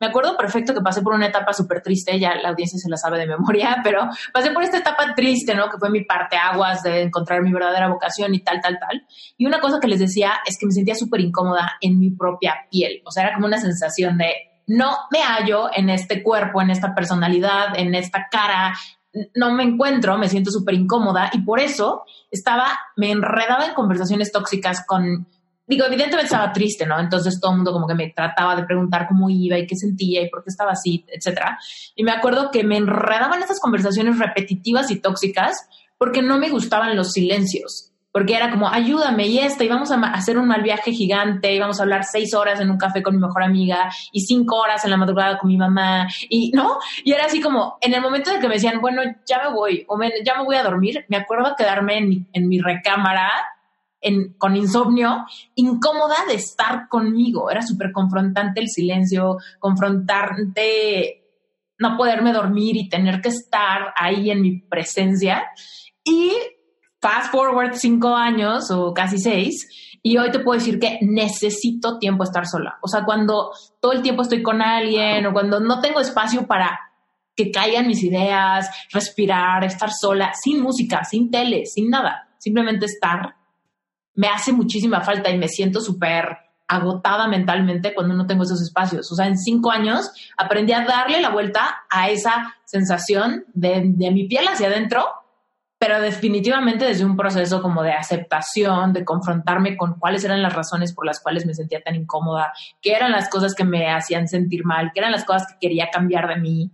me acuerdo perfecto que pasé por una etapa súper triste, ya la audiencia se la sabe de memoria, pero pasé por esta etapa triste, ¿no? Que fue mi parte aguas de encontrar mi verdadera vocación y tal, tal, tal. Y una cosa que les decía es que me sentía súper incómoda en mi propia piel. O sea, era como una sensación de no me hallo en este cuerpo, en esta personalidad, en esta cara, no me encuentro, me siento súper incómoda y por eso estaba, me enredaba en conversaciones tóxicas con digo, evidentemente estaba triste, ¿no? Entonces todo el mundo como que me trataba de preguntar cómo iba y qué sentía y por qué estaba así, etcétera. Y me acuerdo que me enredaban esas conversaciones repetitivas y tóxicas porque no me gustaban los silencios. Porque era como, ayúdame y esta, y vamos a hacer un mal viaje gigante, y vamos a hablar seis horas en un café con mi mejor amiga, y cinco horas en la madrugada con mi mamá, y no, y era así como, en el momento de que me decían, bueno, ya me voy, o ya me voy a dormir, me acuerdo quedarme en en mi recámara con insomnio, incómoda de estar conmigo. Era súper confrontante el silencio, confrontante no poderme dormir y tener que estar ahí en mi presencia. Y fast forward cinco años o casi seis, y hoy te puedo decir que necesito tiempo estar sola. O sea, cuando todo el tiempo estoy con alguien o cuando no tengo espacio para que caigan mis ideas, respirar, estar sola, sin música, sin tele, sin nada, simplemente estar me hace muchísima falta y me siento súper agotada mentalmente cuando no tengo esos espacios. O sea, en cinco años aprendí a darle la vuelta a esa sensación de, mi piel hacia adentro, pero definitivamente desde un proceso como de aceptación, de confrontarme con cuáles eran las razones por las cuales me sentía tan incómoda, qué eran las cosas que me hacían sentir mal, qué eran las cosas que quería cambiar de mí.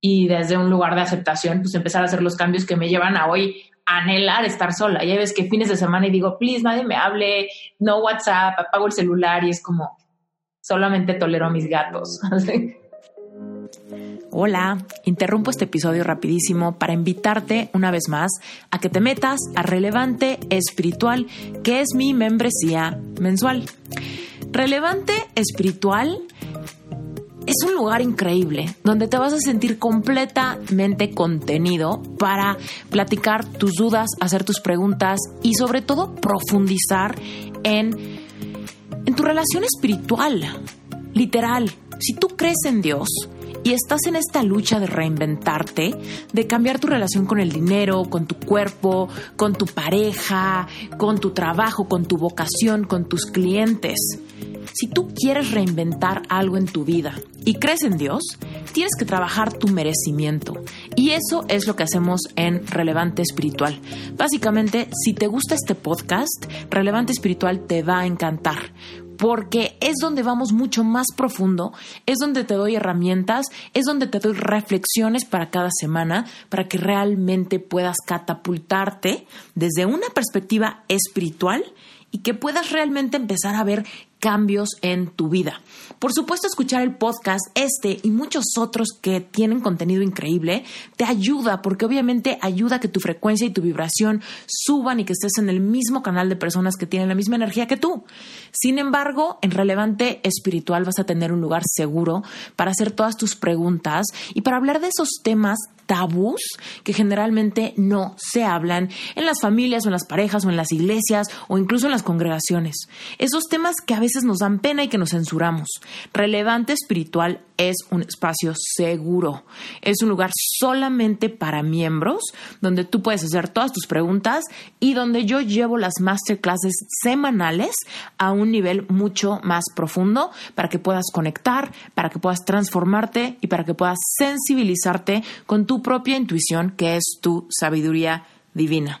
Y desde un lugar de aceptación, pues empezar a hacer los cambios que me llevan a hoy anhelar estar sola. Ya ves que fines de semana y digo, please, nadie me hable, no WhatsApp, apago el celular y es como, solamente tolero a mis gatos. Hola, interrumpo este episodio rapidísimo para invitarte una vez más a que te metas a Relevante Espiritual, que es mi membresía mensual. Relevante Espiritual es un lugar increíble donde te vas a sentir completamente contenido para platicar tus dudas, hacer tus preguntas y sobre todo profundizar en, en tu relación espiritual. Literal, si tú crees en Dios, y estás en esta lucha de reinventarte, de cambiar tu relación con el dinero, con tu cuerpo, con tu pareja, con tu trabajo, con tu vocación, con tus clientes. Si tú quieres reinventar algo en tu vida y crees en Dios, tienes que trabajar tu merecimiento. Y eso es lo que hacemos en Relevante Espiritual. Básicamente, si te gusta este podcast, Relevante Espiritual te va a encantar porque es donde vamos mucho más profundo, es donde te doy herramientas, es donde te doy reflexiones para cada semana, para que realmente puedas catapultarte desde una perspectiva espiritual y que puedas realmente empezar a ver cambios en tu vida. Por supuesto, escuchar el podcast, este y muchos otros que tienen contenido increíble, te ayuda porque obviamente ayuda a que tu frecuencia y tu vibración suban y que estés en el mismo canal de personas que tienen la misma energía que tú. Sin embargo, en Relevante Espiritual vas a tener un lugar seguro para hacer todas tus preguntas y para hablar de esos temas tabús que generalmente no se hablan en las familias o en las parejas o en las iglesias o incluso en las congregaciones. Esos temas que a veces nos dan pena y que nos censuramos. Relevante espiritual es un espacio seguro. Es un lugar solamente para miembros donde tú puedes hacer todas tus preguntas y donde yo llevo las masterclasses semanales a un nivel mucho más profundo para que puedas conectar, para que puedas transformarte y para que puedas sensibilizarte con tu propia intuición que es tu sabiduría divina.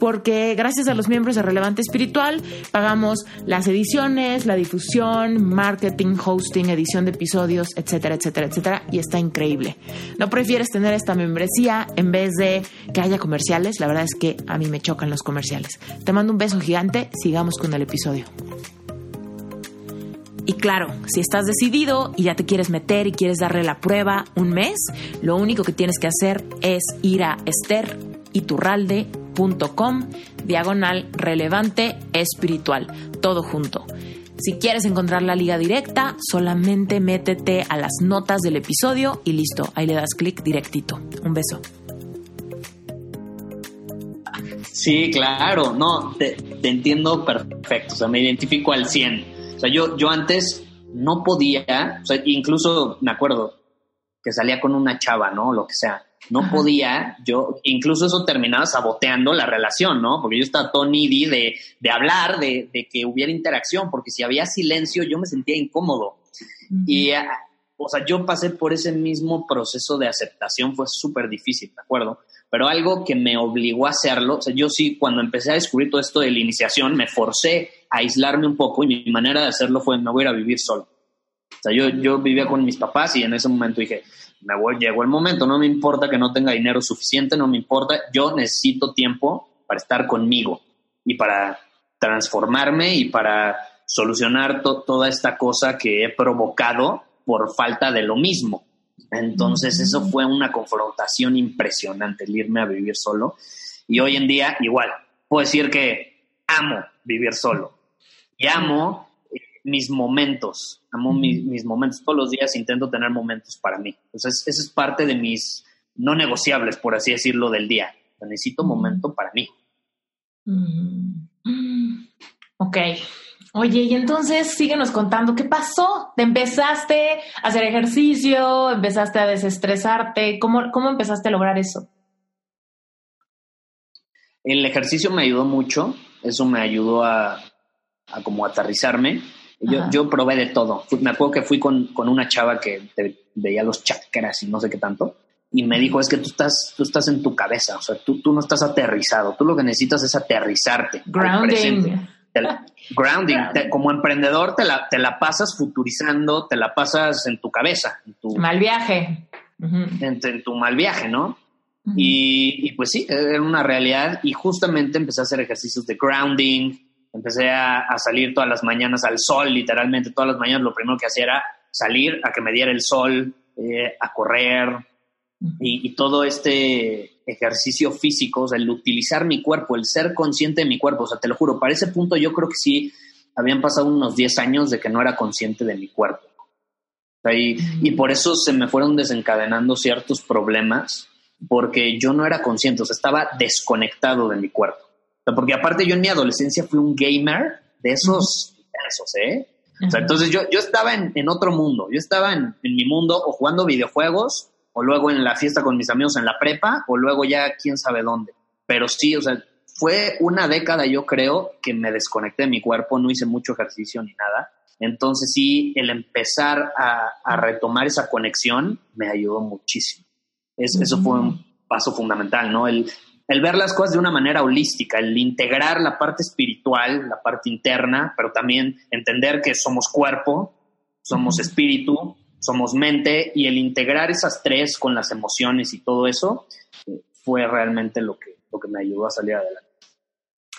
porque gracias a los miembros de Relevante Espiritual pagamos las ediciones, la difusión, marketing, hosting, edición de episodios, etcétera, etcétera, etcétera, y está increíble. ¿No prefieres tener esta membresía en vez de que haya comerciales? La verdad es que a mí me chocan los comerciales. Te mando un beso gigante, sigamos con el episodio. Y claro, si estás decidido y ya te quieres meter y quieres darle la prueba un mes, lo único que tienes que hacer es ir a esteriturralde.com com diagonal relevante espiritual, todo junto. Si quieres encontrar la liga directa, solamente métete a las notas del episodio y listo, ahí le das clic directito. Un beso. Sí, claro, no, te, entiendo perfecto, o sea, me identifico al 100. O sea, yo, yo antes no podía, o sea, incluso me acuerdo que salía con una chava, ¿no? Lo que sea no podía, yo, incluso eso terminaba saboteando la relación, ¿no? Porque yo estaba todo needy de, de hablar, de, de, que hubiera interacción, porque si había silencio yo me sentía incómodo. Y, ah, o sea, yo pasé por ese mismo proceso de aceptación, fue súper difícil, ¿de acuerdo? Pero algo que me obligó a hacerlo, o sea, yo sí, cuando empecé a descubrir todo esto de la iniciación, me forcé a aislarme un poco y mi manera de hacerlo fue, me voy a ir a vivir solo. O sea, yo, yo vivía con mis papás y en ese momento dije, me voy, llegó el momento, no me importa que no tenga dinero suficiente, no me importa, yo necesito tiempo para estar conmigo y para transformarme y para solucionar toda esta cosa que he provocado por falta de lo mismo. Entonces eso fue una confrontación impresionante, el irme a vivir solo. Y hoy en día igual, puedo decir que amo vivir solo y amo mis momentos, amo mis, momentos. Todos los días intento tener momentos para mí. Entonces, eso es parte de mis no negociables, por así decirlo, del día. Necesito momento para mí. Ok. Oye, y entonces síguenos contando qué pasó. ¿Te empezaste a hacer ejercicio? ¿Empezaste a desestresarte? ¿Cómo, cómo empezaste a lograr eso? El ejercicio me ayudó mucho. Eso me ayudó a, a como aterrizarme yo, yo, probé de todo. me acuerdo que fui con, con una chava que veía los chakras y no sé qué tanto. Y me dijo, es que tú estás, tú estás en tu cabeza, o sea, tú, tú no estás aterrizado. Tú lo que necesitas es aterrizarte. Grounding. grounding. como emprendedor te la, te la pasas futurizando, te la pasas en tu cabeza. En tu, mal viaje. en, tu mal viaje, ¿no? y, y, pues sí, era una realidad. Y justamente empecé a hacer ejercicios de grounding, empecé a, salir todas las mañanas al sol, literalmente todas las mañanas lo primero que hacía era salir a que me diera el sol, eh, a correr y, todo este ejercicio físico, o sea, el utilizar mi cuerpo, el ser consciente de mi cuerpo, o sea, te lo juro, para ese punto yo creo que sí habían pasado unos 10 años de que no era consciente de mi cuerpo. y, y por eso se me fueron desencadenando ciertos problemas, porque yo no era consciente, o sea, estaba desconectado de mi cuerpo porque aparte yo en mi adolescencia fui un gamer de esos, esos ¿eh? O sea, entonces yo, yo estaba en, en, otro mundo, yo estaba en, en, mi mundo o jugando videojuegos, o luego en la fiesta con mis amigos en la prepa, o luego ya quién sabe dónde. Pero sí, o sea, fue una década yo creo que me desconecté de mi cuerpo, no hice mucho ejercicio ni nada. Entonces sí, el empezar a, a retomar esa conexión me ayudó muchísimo. Es, Eso fue un paso fundamental, ¿no? El, el ver las cosas de una manera holística, el integrar la parte espiritual, la parte interna, pero también entender que somos cuerpo, somos espíritu, somos mente, y el integrar esas tres con las emociones y todo eso eh, fue realmente lo que, lo que me ayudó a salir adelante.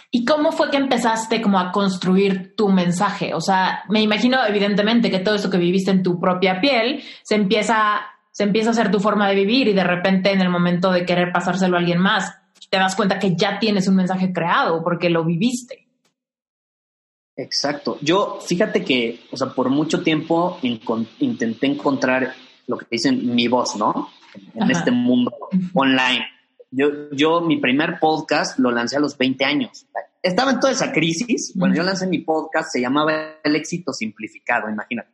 ¿Y cómo fue que empezaste como a construir tu mensaje? O sea, me imagino evidentemente que todo eso que viviste en tu propia piel se empieza, se empieza a ser tu forma de vivir y de repente en el momento de querer pasárselo a alguien más, te das cuenta que ya tienes un mensaje creado porque lo viviste. Exacto. Yo, fíjate que, o sea, por mucho tiempo intenté encontrar lo que dicen mi voz, ¿no? En este mundo online. Yo, yo, mi primer podcast lo lancé a los 20 años. Estaba en toda esa crisis. Bueno, yo lancé mi podcast, se llamaba El éxito simplificado, imagínate.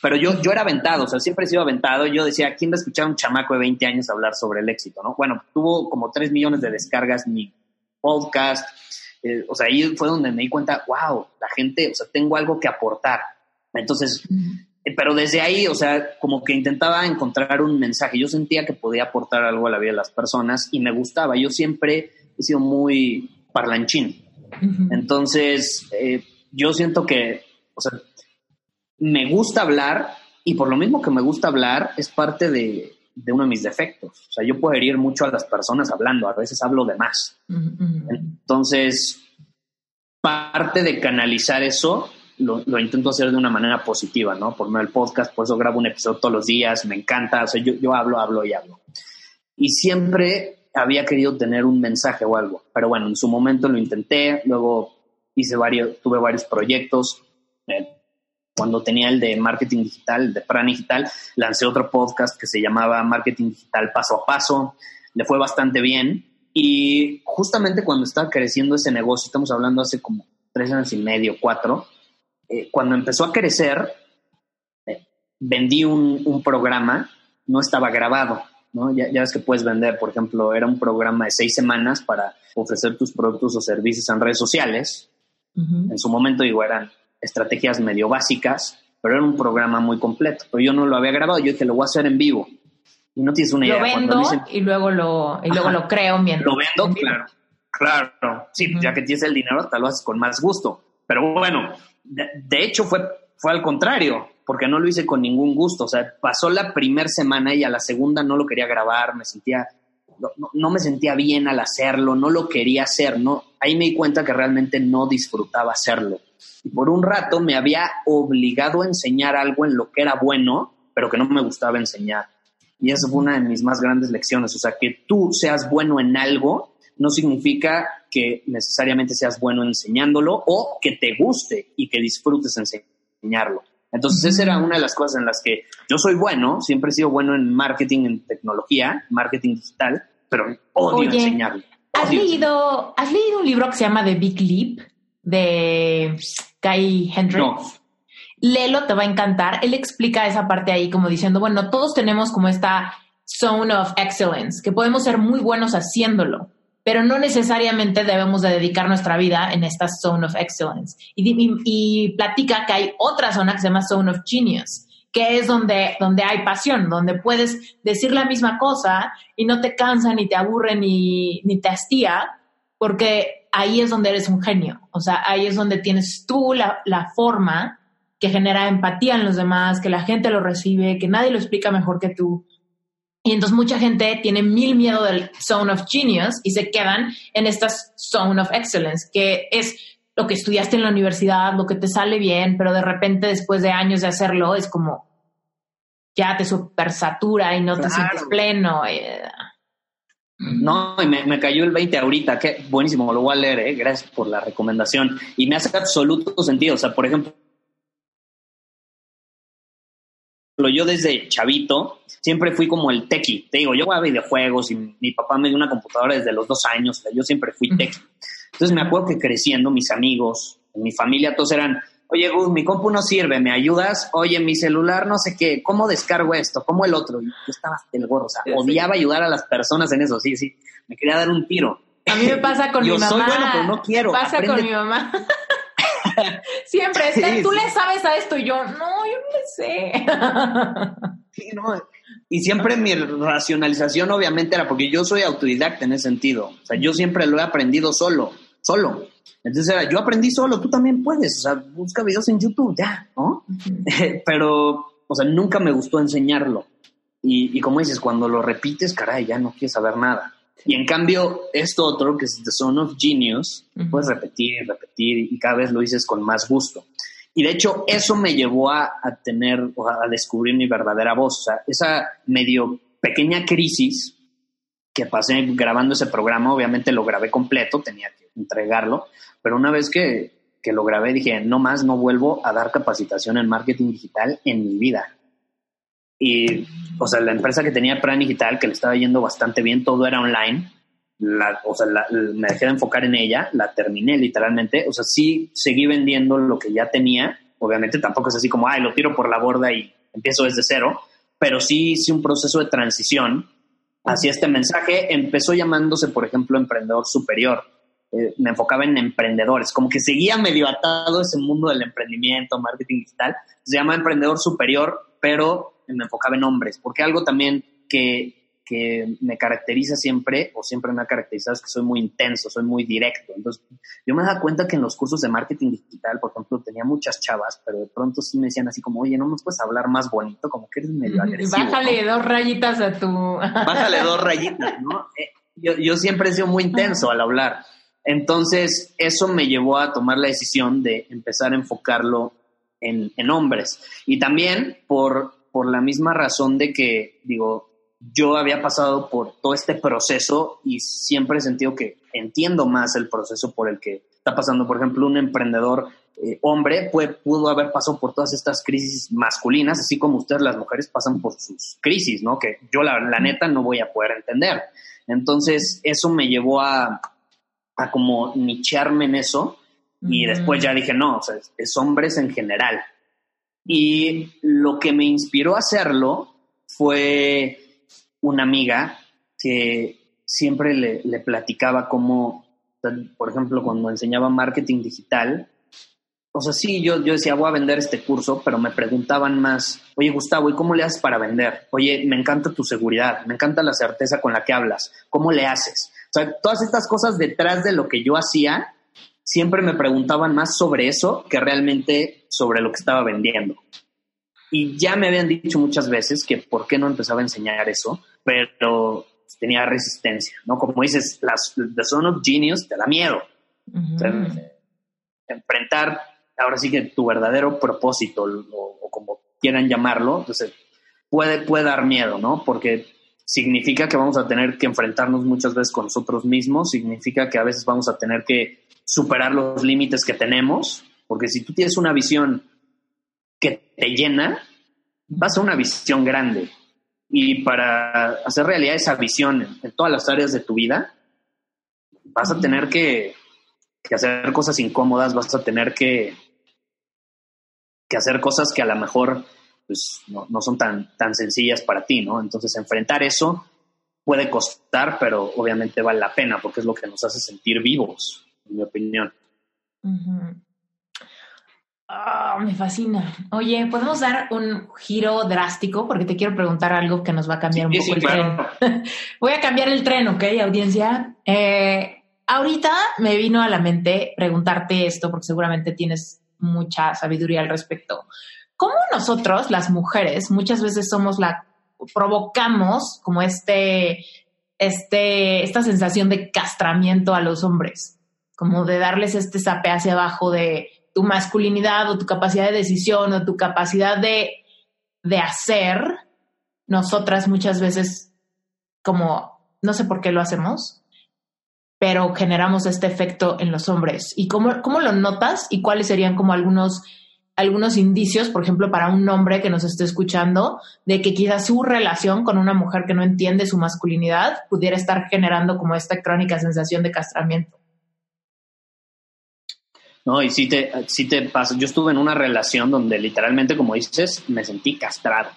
Pero yo, yo era aventado, o sea, siempre he sido aventado. Yo decía, ¿quién va a escuchar a un chamaco de 20 años hablar sobre el éxito? ¿no? Bueno, tuvo como 3 millones de descargas mi podcast. Eh, o sea, ahí fue donde me di cuenta, wow, la gente, o sea, tengo algo que aportar. Entonces, eh, pero desde ahí, o sea, como que intentaba encontrar un mensaje. Yo sentía que podía aportar algo a la vida de las personas y me gustaba. Yo siempre he sido muy parlanchín. Entonces, eh, yo siento que, o sea, me gusta hablar y por lo mismo que me gusta hablar es parte de, uno de mis defectos. O sea, yo puedo herir mucho a las personas hablando, a veces hablo de más. Entonces, parte de canalizar eso lo, intento hacer de una manera positiva, ¿no? Por medio del podcast, por eso grabo un episodio todos los días, me encanta, o sea, yo, yo hablo, hablo y hablo. Y siempre había querido tener un mensaje o algo, pero bueno, en su momento lo intenté, luego hice varios, tuve varios proyectos. Eh, cuando tenía el de marketing digital, el de Pran Digital, lancé otro podcast que se llamaba Marketing Digital Paso a Paso. Le fue bastante bien. Y justamente cuando estaba creciendo ese negocio, estamos hablando hace como tres años y medio, cuatro, eh, cuando empezó a crecer, eh, vendí un, programa, no estaba grabado, ¿no? Ya, ves que puedes vender, por ejemplo, era un programa de seis semanas para ofrecer tus productos o servicios en redes sociales. En su momento, digo, eran estrategias medio básicas, pero era un programa muy completo. Pero yo no lo había grabado, yo dije, lo voy a hacer en vivo. Y no tienes una idea. Lo vendo y luego lo, y luego lo creo mientras. Lo vendo, claro. Claro, sí, ya que tienes el dinero, te lo haces con más gusto. Pero bueno, de, hecho fue, fue al contrario, porque no lo hice con ningún gusto. O sea, pasó la primera semana y a la segunda no lo quería grabar, me sentía, no, me sentía bien al hacerlo, no lo quería hacer, no. Ahí me di cuenta que realmente no disfrutaba hacerlo. Y por un rato me había obligado a enseñar algo en lo que era bueno, pero que no me gustaba enseñar. Y esa fue una de mis más grandes lecciones. O sea, que tú seas bueno en algo no significa que necesariamente seas bueno enseñándolo o que te guste y que disfrutes enseñarlo. Entonces, esa era una de las cosas en las que yo soy bueno, siempre he sido bueno en marketing, en tecnología, marketing digital, pero odio enseñarlo. ¿has, leído, ¿Has leído un libro que se llama The Big Leap de Guy Hendricks? No. Léelo, te va a encantar. Él explica esa parte ahí como diciendo, bueno, todos tenemos como esta zone of excellence, que podemos ser muy buenos haciéndolo, pero no necesariamente debemos de dedicar nuestra vida en esta zone of excellence. Y, platica que hay otra zona que se llama zone of genius, que es donde, donde hay pasión, donde puedes decir la misma cosa y no te cansa, ni te aburre, ni, ni te hastía, porque ahí es donde eres un genio. O sea, ahí es donde tienes tú la, la forma que genera empatía en los demás, que la gente lo recibe, que nadie lo explica mejor que tú. Y entonces mucha gente tiene mil miedo del zone of genius y se quedan en esta zone of excellence, que es lo que estudiaste en la universidad, lo que te sale bien, pero de repente después de años de hacerlo es como ya te supersatura y no te sientes pleno. No, y me, cayó el 20 ahorita, que buenísimo, lo voy a leer, eh, gracias por la recomendación. Y me hace absoluto sentido, o sea, por ejemplo, yo desde chavito siempre fui como el tequi. Te digo, yo jugaba videojuegos y mi papá me dio una computadora desde los dos años. yo siempre fui tequi. Entonces me acuerdo que creciendo, mis amigos, mi familia, todos eran, oye, Gus, mi compu no sirve, ¿me ayudas? Oye, mi celular, no sé qué, ¿cómo descargo esto? ¿Cómo el otro? Y yo estaba del gorro, o sea, odiaba ayudar a las personas en eso, sí, sí. Me quería dar un tiro. A mí me pasa con mi mamá. Yo soy bueno, pero no quiero. Me pasa con mi mamá. Siempre, tú le sabes a esto y yo, no, yo no le sé. sí, no. Y siempre mi racionalización obviamente era porque yo soy autodidacta en ese sentido. O sea, yo siempre lo he aprendido solo, solo. Entonces era, yo aprendí solo, tú también puedes. O sea, busca videos en YouTube, ya, ¿no? Pero, o sea, nunca me gustó enseñarlo. Y, y como dices, cuando lo repites, caray, ya no quieres saber nada. Y en cambio, esto otro, que es The Son of Genius, puedes repetir repetir y cada vez lo dices con más gusto. Y de hecho, eso me llevó a, tener, a descubrir mi verdadera voz. O sea, esa medio pequeña crisis que pasé grabando ese programa, obviamente lo grabé completo, tenía entregarlo, pero una vez que, que lo grabé dije, no más, no vuelvo a dar capacitación en marketing digital en mi vida. Y, o sea, la empresa que tenía Plan Digital, que le estaba yendo bastante bien, todo era online. La, o sea, me dejé de enfocar en ella, la terminé literalmente. O sea, sí seguí vendiendo lo que ya tenía. Obviamente tampoco es así como, ay, lo tiro por la borda y empiezo desde cero. Pero sí hice un proceso de transición hacia este mensaje. Empezó llamándose, por ejemplo, Emprendedor Superior. Eh, me enfocaba en emprendedores, como que seguía medio atado ese mundo del emprendimiento, marketing digital. Se llama Emprendedor Superior, pero me enfocaba en hombres, porque algo también que, que me caracteriza siempre, o siempre me ha caracterizado, es que soy muy intenso, soy muy directo. Entonces, yo me da cuenta que en los cursos de marketing digital, por ejemplo, tenía muchas chavas, pero de pronto sí me decían así como, oye, ¿no me puedes hablar más bonito? Como que eres medio agresivo. Bájale dos rayitas a tu... Bájale dos rayitas, ¿no? Eh, yo, yo siempre he sido muy intenso al hablar. Entonces, eso me llevó a tomar la decisión de empezar a enfocarlo en, hombres. Y también por, por la misma razón de que, digo, yo había pasado por todo este proceso y siempre he sentido que entiendo más el proceso por el que está pasando. Por ejemplo, un emprendedor eh, hombre puede, pudo haber pasado por todas estas crisis masculinas, así como ustedes las mujeres pasan por sus crisis, ¿no? Que yo la neta no voy a poder entender. Entonces, eso me llevó a, a como nichearme en eso y después ya dije, no, o sea, es hombres en general. Y lo que me inspiró a hacerlo fue una amiga que siempre le, le platicaba cómo, por ejemplo, cuando enseñaba marketing digital, o sea, sí, yo, yo decía, voy a vender este curso, pero me preguntaban más, oye, Gustavo, ¿y cómo le haces para vender? Oye, me encanta tu seguridad, me encanta la certeza con la que hablas, ¿cómo le haces? O sea, todas estas cosas detrás de lo que yo hacía, siempre me preguntaban más sobre eso que realmente sobre lo que estaba vendiendo. Y ya me habían dicho muchas veces que por qué no empezaba a enseñar eso, pero tenía resistencia, ¿no? Como dices, las, The Son of Genius te da miedo. enfrentar ahora sí que tu verdadero propósito, o, como quieran llamarlo, entonces puede, puede dar miedo, ¿no? Porque significa que vamos a tener que enfrentarnos muchas veces con nosotros mismos, significa que a veces vamos a tener que superar los límites que tenemos, porque si tú tienes una visión que te llena, vas a una visión grande. Y para hacer realidad esa visión en, todas las áreas de tu vida, vas a tener que, hacer cosas incómodas, vas a tener que, que hacer cosas que a lo mejor pues, no, no, son tan, tan sencillas para ti, ¿no? Entonces, enfrentar eso puede costar, pero obviamente vale la pena porque es lo que nos hace sentir vivos, en mi opinión. Ah, me fascina. Oye, ¿podemos dar un giro drástico? Porque te quiero preguntar algo que nos va a cambiar un poco el tren. Voy a cambiar el tren, ¿ok, audiencia? Eh, ahorita me vino a la mente preguntarte esto, porque seguramente tienes mucha sabiduría al respecto. ¿Cómo nosotros, las mujeres, muchas veces somos la, provocamos como este, este, esta sensación de castramiento a los hombres? Como de darles este sape hacia abajo de, tu masculinidad o tu capacidad de decisión o tu capacidad de, de hacer, nosotras muchas veces como, no sé por qué lo hacemos, pero generamos este efecto en los hombres. ¿Y cómo, cómo lo notas y cuáles serían como algunos, algunos indicios, por ejemplo, para un hombre que nos esté escuchando, de que quizás su relación con una mujer que no entiende su masculinidad pudiera estar generando como esta crónica sensación de castramiento? ¿no? Y sí te, sí te pasa. Yo estuve en una relación donde literalmente, como dices, me sentí castrado.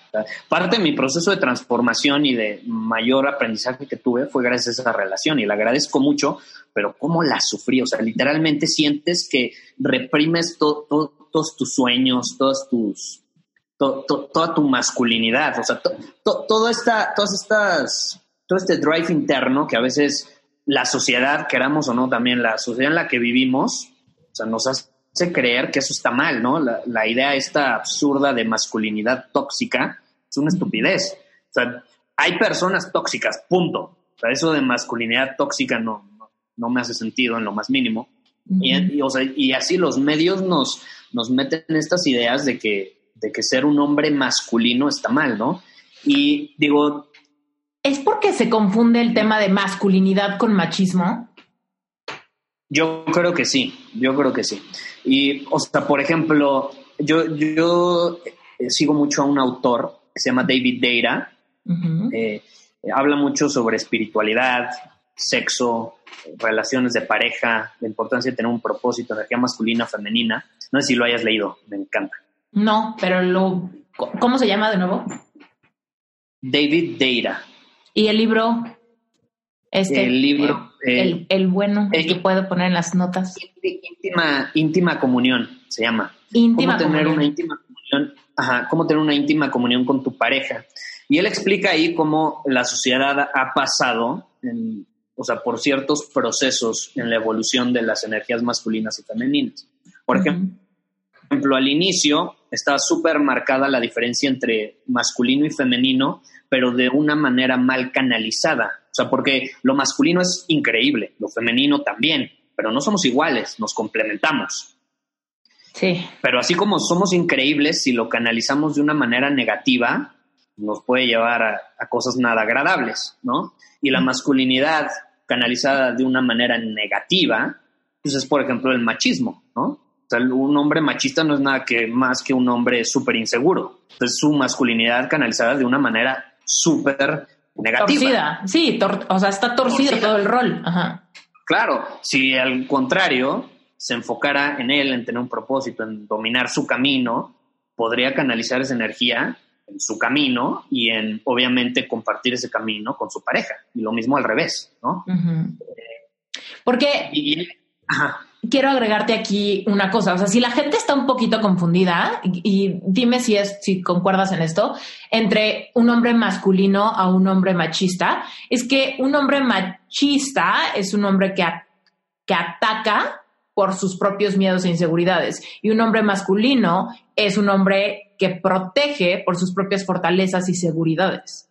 Parte de mi proceso de transformación y de mayor aprendizaje que tuve fue gracias a esa relación y la agradezco mucho, pero cómo la sufrí. O sea, literalmente sientes que reprimes todos tus sueños, todos tus, toda tu masculinidad. O sea, toda esta, todas estas, todo este drive interno que a veces la sociedad, queramos o no, también la sociedad en la que vivimos, o sea, nos hace creer que eso está mal, ¿no? La, idea esta absurda de masculinidad tóxica es una estupidez. O sea, hay personas tóxicas, punto. O sea, eso de masculinidad tóxica no, no, me hace sentido en lo más mínimo. y, o sea, y, así los medios nos, nos meten estas ideas de que, de que ser un hombre masculino está mal, ¿no? Y digo... ¿Es porque se confunde el tema de masculinidad con machismo? Yo creo que sí, yo creo que sí. Y, o sea, por ejemplo, yo, yo eh, sigo mucho a un autor que se llama David Deira. Eh, habla mucho sobre espiritualidad, sexo, relaciones de pareja, la importancia de tener un propósito, energía masculina, femenina. No sé si lo hayas leído, me encanta. No, pero lo, ¿cómo se llama de nuevo? David Deira. ¿Y el libro? Este, el libro. el, el, bueno, el, que puedo poner en las notas. Íntima, íntima comunión se llama. Íntima ¿Cómo tener una íntima comunión? Ajá, cómo tener una íntima comunión con tu pareja. Y él explica ahí cómo la sociedad ha pasado, o sea, por ciertos procesos en la evolución de las energías masculinas y femeninas. Por ejemplo, al inicio estaba súper marcada la diferencia entre masculino y femenino, pero de una manera mal canalizada. O sea, porque lo masculino es increíble, lo femenino también, pero no somos iguales, nos complementamos. Sí. Pero así como somos increíbles, si lo canalizamos de una manera negativa, nos puede llevar a, cosas nada agradables, ¿no? Y la masculinidad canalizada de una manera negativa, pues es, por ejemplo, el machismo, ¿no? O sea, un hombre machista no es nada que más que un hombre súper inseguro. Entonces, su masculinidad canalizada de una manera súper negativa. Torcida, sí, o sea, está torcido todo el rol. Ajá. Claro, si al contrario se enfocara en él, en tener un propósito, en dominar su camino, podría canalizar esa energía en su camino y en, obviamente, compartir ese camino con su pareja. Y lo mismo al revés, ¿no? Porque quiero agregarte aquí una cosa. O sea, si la gente está un poquito confundida, y, dime si es, si concuerdas en esto, entre un hombre masculino a un hombre machista, es que un hombre machista es un hombre que, que ataca por sus propios miedos e inseguridades. Y un hombre masculino es un hombre que protege por sus propias fortalezas y seguridades.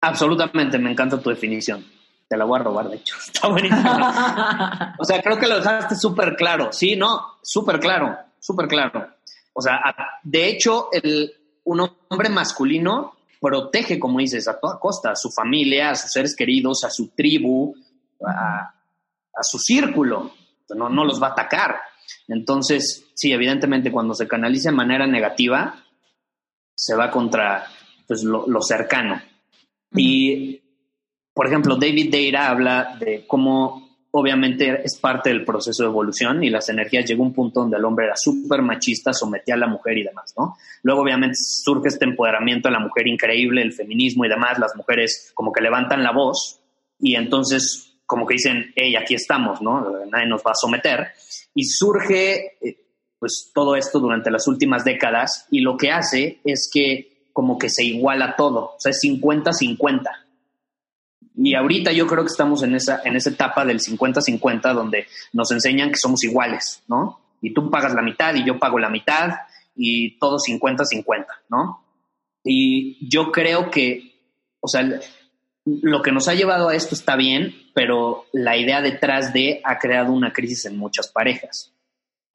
Absolutamente, me encanta tu definición. Te la voy a robar, de hecho. Está buenísimo. o sea, creo que lo dejaste súper claro. Sí, no, súper claro, súper claro. O sea, de hecho, el, un hombre masculino protege, como dices, a toda costa, a su familia, a sus seres queridos, a su tribu, a, a su círculo. No, no los va a atacar. Entonces, sí, evidentemente cuando se canaliza de manera negativa, se va contra pues, lo, cercano. Y, por ejemplo, David Deira habla de cómo obviamente es parte del proceso de evolución y las energías llegó a un punto donde el hombre era súper machista, sometía a la mujer y demás, ¿no? Luego obviamente surge este empoderamiento de la mujer increíble, el feminismo y demás, las mujeres como que levantan la voz y entonces como que dicen, hey, aquí estamos, ¿no? Nadie nos va a someter y surge eh, pues todo esto durante las últimas décadas y lo que hace es que como que se iguala todo, o sea, es 50-50. Y ahorita yo creo que estamos en esa, en esa etapa del 50-50 donde nos enseñan que somos iguales, ¿no? Y tú pagas la mitad y yo pago la mitad y todo 50-50, ¿no? Y yo creo que, o sea, lo que nos ha llevado a esto está bien, pero la idea detrás de ha creado una crisis en muchas parejas.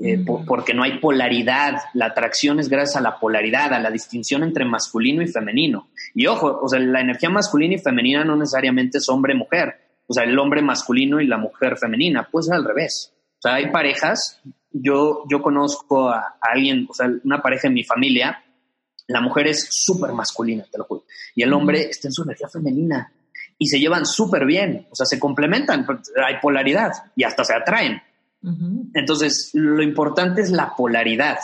Eh, mm. porque no hay polaridad, la atracción es gracias a la polaridad, a la distinción entre masculino y femenino. Y ojo, o sea, la energía masculina y femenina no necesariamente es hombre-mujer, o sea, el hombre masculino y la mujer femenina, puede ser al revés. O sea, hay parejas, yo, yo conozco a, alguien, o sea, una pareja en mi familia, la mujer es súper masculina, te lo juro, y el hombre está en su energía femenina y se llevan súper bien, o sea, se complementan, hay polaridad y hasta se atraen. Entonces, lo importante es la polaridad.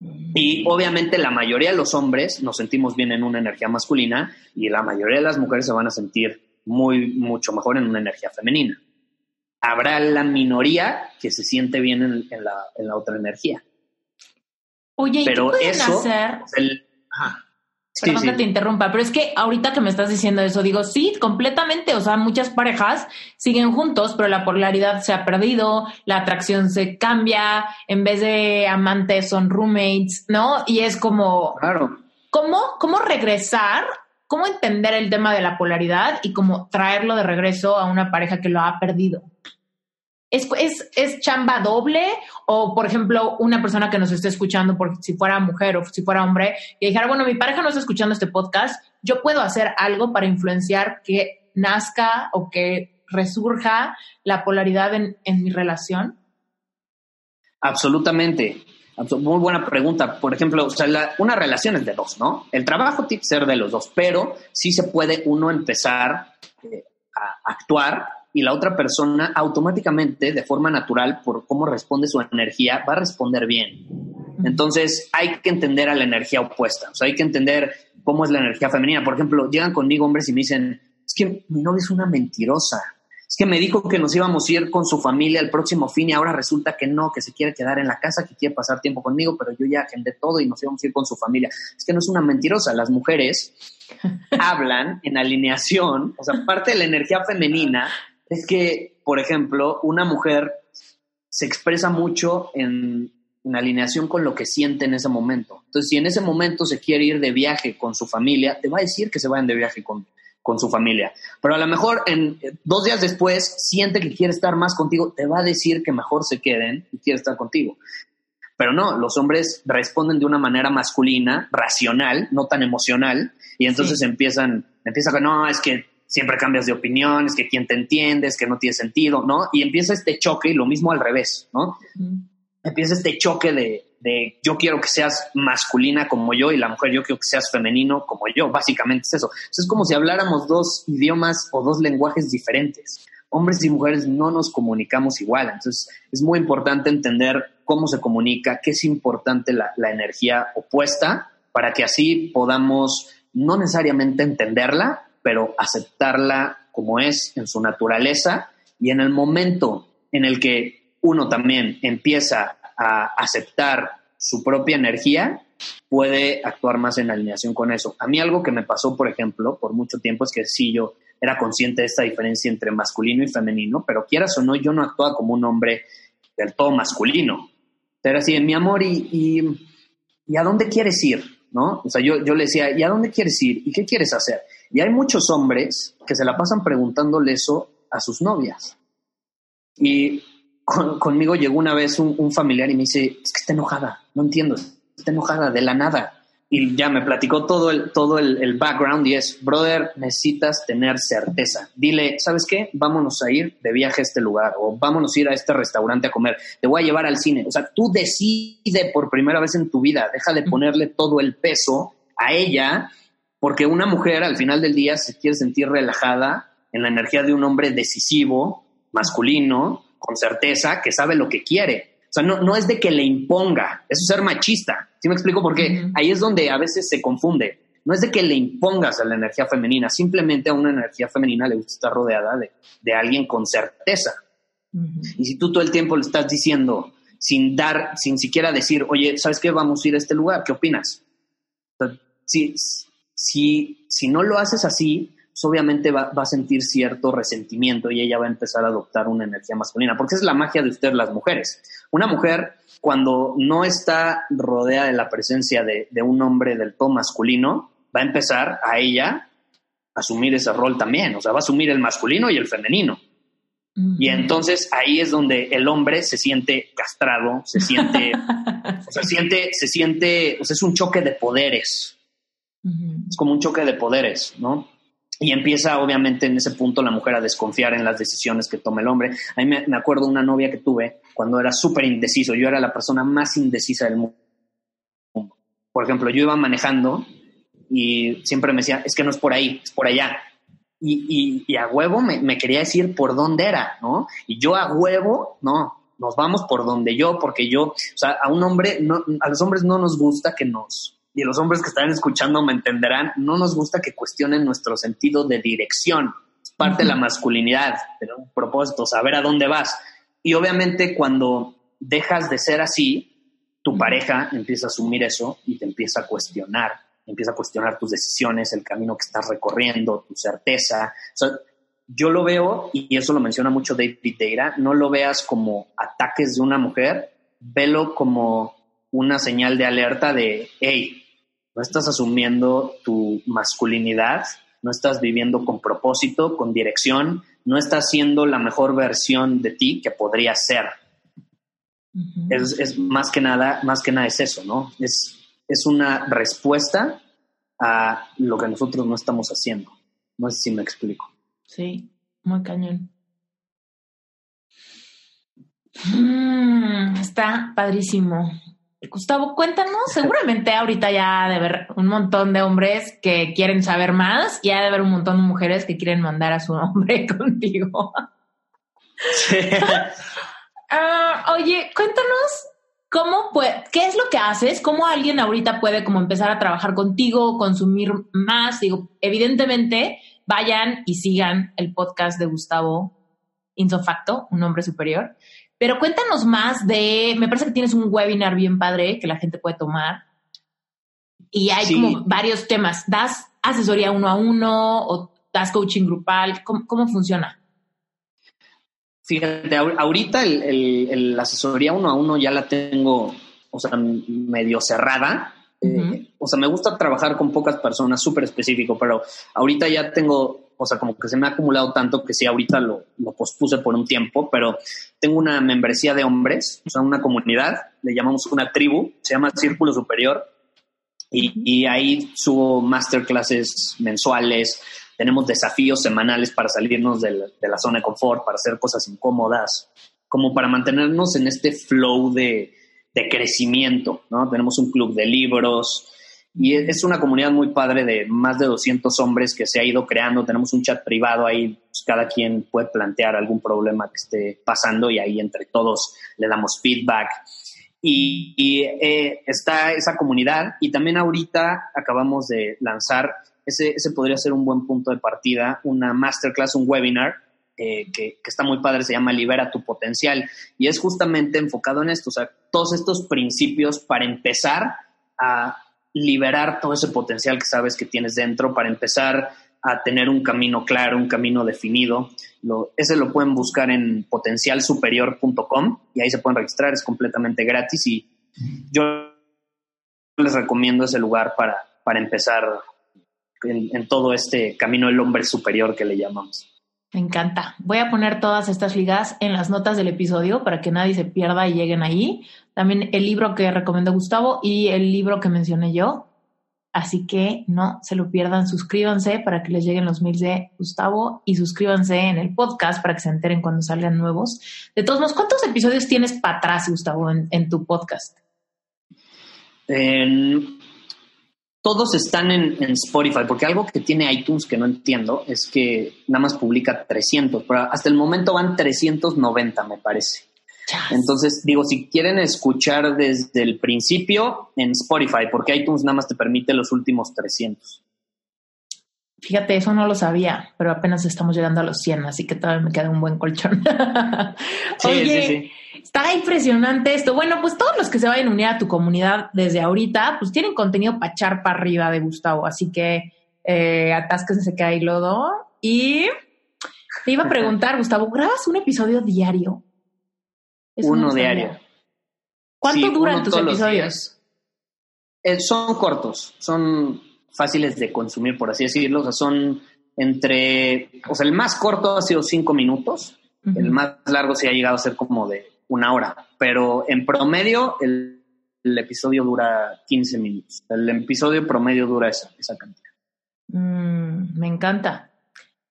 Y obviamente la mayoría de los hombres nos sentimos bien en una energía masculina y la mayoría de las mujeres se van a sentir muy, mucho mejor en una energía femenina. Habrá la minoría que se siente bien en, la, otra energía. Oye, Pero ¿y qué eso, hacer? El, Perdón que te interrumpa, pero es que ahorita que me estás diciendo eso, digo, sí, completamente. O sea, muchas parejas siguen juntos, pero la polaridad se ha perdido, la atracción se cambia, en vez de amantes son roommates, ¿no? Y es como. Claro. ¿Cómo, cómo regresar? ¿Cómo entender el tema de la polaridad y cómo traerlo de regreso a una pareja que lo ha perdido? ¿Es, es, es chamba doble? O, por ejemplo, una persona que nos esté escuchando, porque si fuera mujer o si fuera hombre, y dijera, bueno, mi pareja no está escuchando este podcast, yo puedo hacer algo para influenciar que nazca o que resurja la polaridad en, en mi relación? Absolutamente. Muy buena pregunta. Por ejemplo, o sea, una relación es de dos, ¿no? El trabajo tiene que ser de los dos, pero sí se puede uno empezar eh, a actuar y la otra persona automáticamente, de forma natural, por cómo responde su energía, va a responder bien. Entonces hay que entender a la energía opuesta, o sea, hay que entender cómo es la energía femenina. Por ejemplo, llegan conmigo hombres y me dicen, es que mi novia es una mentirosa, es que me dijo que nos íbamos a ir con su familia el próximo fin y ahora resulta que no, que se quiere quedar en la casa, que quiere pasar tiempo conmigo, pero yo ya agendé todo y nos íbamos a ir con su familia. Es que no es una mentirosa, las mujeres hablan en alineación, o sea, parte de la energía femenina es que, por ejemplo, una mujer se expresa mucho en, en alineación con lo que siente en ese momento. Entonces, si en ese momento se quiere ir de viaje con su familia, te va a decir que se vayan de viaje con, con su familia. Pero a lo mejor en dos días después siente que quiere estar más contigo, te va a decir que mejor se queden y quiere estar contigo. Pero no, los hombres responden de una manera masculina, racional, no tan emocional, y entonces empiezan, empieza con, no, es que siempre cambias de opinión, es que quién te entiende, es que no tiene sentido, ¿no? Y empieza este choque y lo mismo al revés, ¿no? Empieza este choque de, de yo quiero que seas masculina como yo y la mujer yo quiero que seas femenino como yo. Básicamente es eso. Es como si habláramos dos idiomas o dos lenguajes diferentes. Hombres y mujeres no nos comunicamos igual. Entonces es muy importante entender cómo se comunica, qué es importante la, la energía opuesta para que así podamos no necesariamente entenderla, pero aceptarla como es en su naturaleza y en el momento en el que uno también empieza a aceptar su propia energía, puede actuar más en alineación con eso. A mí algo que me pasó, por ejemplo, por mucho tiempo es que sí, yo era consciente de esta diferencia entre masculino y femenino, pero quieras o no, yo no actuaba como un hombre del todo masculino. Era así, mi amor, ¿y, y, a dónde quieres ir? ¿No? O sea, yo, yo le decía, ¿y a dónde quieres ir? ¿Y qué quieres hacer? Y hay muchos hombres que se la pasan preguntándole eso a sus novias. Y conmigo llegó una vez un, familiar y me dice, es que está enojada, no entiendo, está enojada de la nada. Y ya me platicó todo el, todo el, background y es, brother, necesitas tener certeza. Dile, ¿sabes qué? Vámonos a ir de viaje a este lugar o vámonos a ir a este restaurante a comer. Te voy a llevar al cine. O sea, tú decide por primera vez en tu vida, deja de ponerle todo el peso a ella, porque una mujer al final del día se quiere sentir relajada en la energía de un hombre decisivo, masculino, con certeza que sabe lo que quiere. O sea, no, no es de que le imponga, eso es ser machista. ¿Sí me explico por qué? Ahí es donde a veces se confunde. No es de que le impongas a la energía femenina, simplemente a una energía femenina le gusta estar rodeada de, de alguien con certeza. Y si tú todo el tiempo le estás diciendo sin dar, sin siquiera decir, oye, ¿sabes qué? Vamos a ir a este lugar, ¿qué opinas? si, si, si no lo haces así, pues, obviamente va, a sentir cierto resentimiento y ella va a empezar a adoptar una energía masculina, porque es la magia de ustedes las mujeres. Una mujer, cuando no está rodeada de la presencia de, un hombre del todo masculino, va a empezar a ella a asumir ese rol también, o sea, va a asumir el masculino y el femenino. Y entonces ahí es donde el hombre se siente castrado, se siente, o sea, siente, se siente, o sea, es un choque de poderes. Es como un choque de poderes, ¿no? Y empieza, obviamente, en ese punto la mujer a desconfiar en las decisiones que toma el hombre. A mí me, acuerdo una novia que tuve cuando era súper indeciso. Yo era la persona más indecisa del mundo. Por ejemplo, yo iba manejando y siempre me decía, es que no es por ahí, es por allá. Y, y, a huevo me, me, quería decir por dónde era, ¿no? Y yo a huevo, no, nos vamos por donde yo, porque yo, o sea, a un hombre, no, a los hombres no nos gusta que nos y los hombres que están escuchando me entenderán, no nos gusta que cuestionen nuestro sentido de dirección. Es parte de la masculinidad, de un propósito, saber a dónde vas. Y obviamente cuando dejas de ser así, tu pareja empieza a asumir eso y te empieza a cuestionar, empieza a cuestionar tus decisiones, el camino que estás recorriendo, tu certeza. yo lo veo, y eso lo menciona mucho David Deira, no lo veas como ataques de una mujer, velo como una señal de alerta de, hey, no estás asumiendo tu masculinidad, no estás viviendo con propósito, con dirección, no estás siendo la mejor versión de ti que podría ser. es, más que nada, más que nada es eso, ¿no? Es, es una respuesta a lo que nosotros no estamos haciendo. No sé si me explico. Sí, muy cañón. Mm, está padrísimo. Gustavo, cuéntanos, seguramente ahorita ya de ver un montón de hombres que quieren saber más y ha de haber un montón de mujeres que quieren mandar a su hombre contigo. Ah, oye, cuéntanos cómo puede, qué es lo que haces, cómo alguien ahorita puede como empezar a trabajar contigo, consumir más. Digo, evidentemente, vayan y sigan el podcast de Gustavo insofacto, un hombre superior. Pero cuéntanos más de, me parece que tienes un webinar bien padre que la gente puede tomar. Y hay como varios temas. ¿Das asesoría uno a uno o das coaching grupal? ¿Cómo, funciona? Fíjate, ahorita el, la asesoría uno a uno ya la tengo, o sea, medio cerrada. Eh, o sea, me gusta trabajar con pocas personas, súper específico, pero ahorita ya tengo o sea, como que se me ha acumulado tanto que sí, ahorita lo, lo, pospuse por un tiempo, pero tengo una membresía de hombres, o sea, una comunidad, le llamamos una tribu, se llama Círculo Superior, y, y ahí subo masterclasses mensuales, tenemos desafíos semanales para salirnos de la, de la, zona de confort, para hacer cosas incómodas, como para mantenernos en este flow de, de crecimiento, ¿no? Tenemos un club de libros, y es una comunidad muy padre de más de 200 hombres que se ha ido creando. Tenemos un chat privado ahí, pues, cada quien puede plantear algún problema que esté pasando y ahí entre todos le damos feedback. Y, eh, está esa comunidad y también ahorita acabamos de lanzar, ese, ese podría ser un buen punto de partida, una masterclass, un webinar eh, que, que, está muy padre, se llama Libera tu potencial y es justamente enfocado en esto, o sea, todos estos principios para empezar a liberar todo ese potencial que sabes que tienes dentro para empezar a tener un camino claro, un camino definido. Lo, ese lo pueden buscar en potencialsuperior.com y ahí se pueden registrar, es completamente gratis y yo les recomiendo ese lugar para, para empezar en, en todo este camino del hombre superior que le llamamos. Me encanta. Voy a poner todas estas ligas en las notas del episodio para que nadie se pierda y lleguen ahí. También el libro que recomendó Gustavo y el libro que mencioné yo. Así que no se lo pierdan, suscríbanse para que les lleguen los mails de Gustavo y suscríbanse en el podcast para que se enteren cuando salgan nuevos. De todos modos, ¿cuántos episodios tienes para atrás, Gustavo, en, en tu podcast? En todos están en, Spotify, porque algo que tiene iTunes que no entiendo es que nada más publica 300, pero hasta el momento van 390, me parece. Entonces, digo, si quieren escuchar desde el principio en Spotify, porque iTunes nada más te permite los últimos 300. Fíjate, eso no lo sabía, pero apenas estamos llegando a los 100, así que todavía me queda un buen colchón. Oye, está impresionante esto. Bueno, pues todos los que se vayan a unir a tu comunidad desde ahorita, pues tienen contenido para echar para arriba de Gustavo, así que eh, atásquense que hay lodo. Y te iba a preguntar, Gustavo, ¿grabas un episodio diario? Uno diario. ¿Cuánto duran tus episodios? Eh, son cortos, son fáciles de consumir, por así decirlo. O sea, son entre, o sea, el más corto ha sido cinco minutos, el más largo sí ha llegado a ser como de una hora, pero en promedio el, episodio dura 15 minutos. El episodio promedio dura esa, esa cantidad. Mm, me encanta.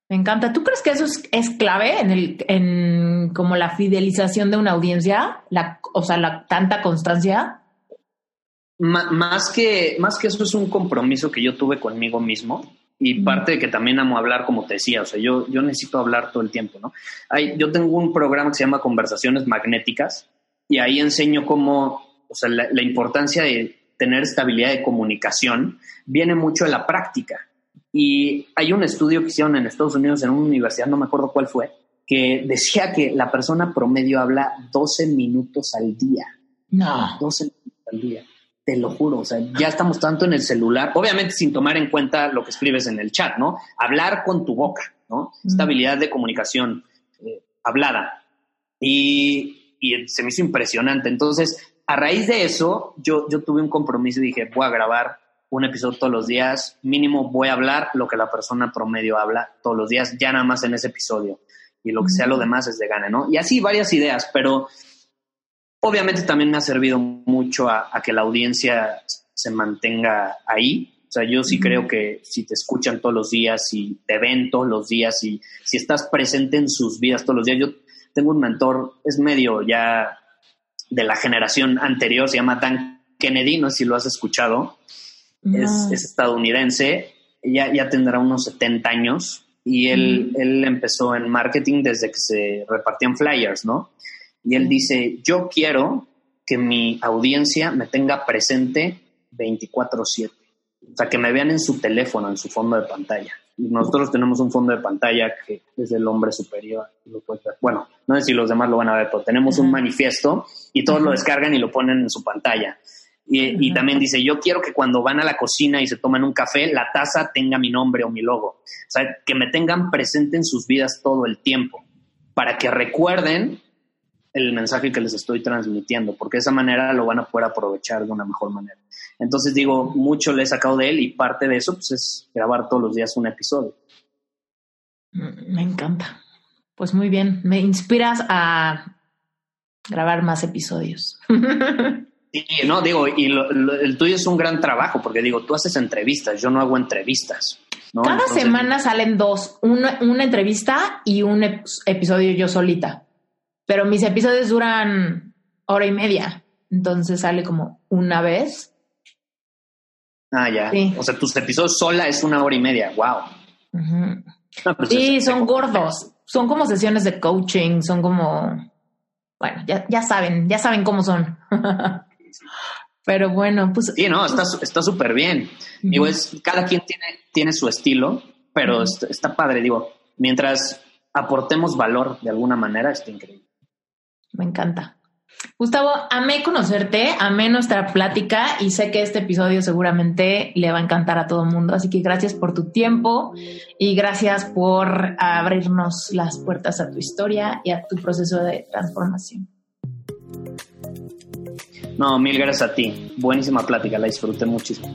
Me encanta. ¿Tú crees que eso es, clave en el, en como la fidelización de una audiencia? La, o sea, la tanta constancia más, que, más que eso es un compromiso que yo tuve conmigo mismo y parte de que también amo hablar, como te decía, o sea, yo, yo necesito hablar todo el tiempo, ¿no? Hay, yo tengo un programa que se llama Conversaciones Magnéticas y ahí enseño cómo, o sea, la, importancia de tener estabilidad de comunicación viene mucho de la práctica. Y hay un estudio que hicieron en Estados Unidos en una universidad, no me acuerdo cuál fue, que decía que la persona promedio habla 12 minutos al día. No. 12 minutos al día. Te lo juro, o sea, ya estamos tanto en el celular, obviamente sin tomar en cuenta lo que escribes en el chat, ¿no? Hablar con tu boca, ¿no? Esta habilidad de comunicación eh, hablada. Y, y, se me hizo impresionante. Entonces, a raíz de eso, yo, yo tuve un compromiso y dije, voy a grabar un episodio todos los días, mínimo voy a hablar lo que la persona promedio habla todos los días, ya nada más en ese episodio. Y lo que sea lo demás es de gana, ¿no? Y así varias ideas, pero Obviamente también me ha servido mucho a, que la audiencia se mantenga ahí. O sea, yo sí creo que si te escuchan todos los días y te ven todos los días y si estás presente en sus vidas todos los días, yo tengo un mentor, es medio ya de la generación anterior, se llama Dan Kennedy, no sé si lo has escuchado, es, estadounidense, ya, ya tendrá unos 70 años y él, él empezó en marketing desde que se repartían flyers, ¿no? Y él dice, yo quiero que mi audiencia me tenga presente 24/7. O sea, que me vean en su teléfono, en su fondo de pantalla. nosotros tenemos un fondo de pantalla que es el hombre superior. Bueno, no sé si los demás lo van a ver, pero tenemos un manifiesto y todos lo descargan y lo ponen en su pantalla. Y, también dice, yo quiero que cuando van a la cocina y se toman un café, la taza tenga mi nombre o mi logo. O sea, que me tengan presente en sus vidas todo el tiempo, para que recuerden el mensaje que les estoy transmitiendo, porque de esa manera lo van a poder aprovechar de una mejor manera. Entonces digo, mucho le he sacado de él y parte de eso pues, es grabar todos los días un episodio. Mm, me encanta. Pues muy bien, me inspiras a grabar más episodios. Sí, no, digo, y el tuyo es un gran trabajo, porque digo, tú haces entrevistas, yo no hago entrevistas. Cada semana salen dos, una, una entrevista y un episodio yo solita. Pero mis episodios duran hora y media. Entonces sale como una vez. Ah, ya. O sea, tus episodios sola es una hora y media. Wow. Pues sí, son gordos. Son como sesiones de coaching, son como. Bueno, ya, ya saben, ya saben cómo son. Pero bueno, pues. Sí, no, está súper bien. Digo, es, cada quien tiene, tiene su estilo, pero está, está, padre. Digo, mientras aportemos valor de alguna manera, está increíble. Me encanta. Gustavo, amé conocerte, amé nuestra plática y sé que este episodio seguramente le va a encantar a todo el mundo. Así que gracias por tu tiempo y gracias por abrirnos las puertas a tu historia y a tu proceso de transformación. No, mil gracias a ti. Buenísima plática, la disfruté muchísimo.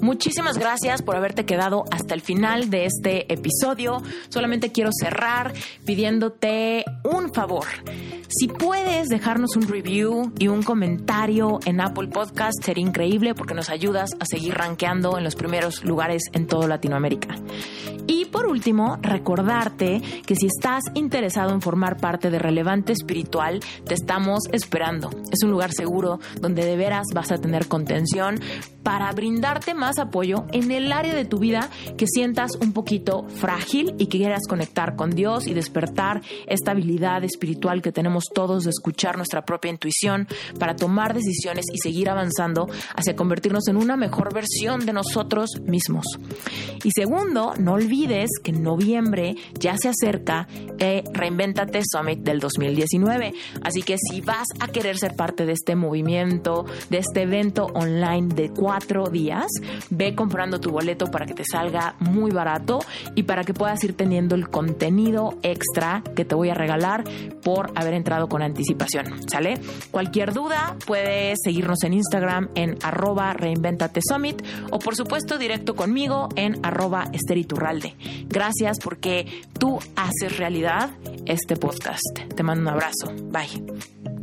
Muchísimas gracias por haberte quedado hasta el final de este episodio. Solamente quiero cerrar pidiéndote un favor. Si puedes dejarnos un review y un comentario en Apple Podcast, sería increíble porque nos ayudas a seguir rankeando en los primeros lugares en toda Latinoamérica. Y por último, recordarte que si estás interesado en formar parte de Relevante Espiritual, te estamos esperando. Es un lugar seguro donde de veras vas a tener contención para brindarte más apoyo en el área de tu vida que sientas un poquito frágil y que quieras conectar con Dios y despertar esta habilidad espiritual que tenemos todos de escuchar nuestra propia intuición para tomar decisiones y seguir avanzando hacia convertirnos en una mejor versión de nosotros mismos. Y segundo, no olvides que en noviembre ya se acerca el Reinventate Summit del 2019. Así que si vas a querer ser parte de este movimiento, de este evento online de cuatro días, ve comprando tu boleto para que te salga muy barato y para que puedas ir teniendo el contenido extra que te voy a regalar por haber entrado con anticipación, ¿sale? Cualquier duda puedes seguirnos en Instagram en arroba reinventate summit o por supuesto directo conmigo en arroba esteriturralde. Gracias porque tú haces realidad este podcast. Te mando un abrazo. Bye.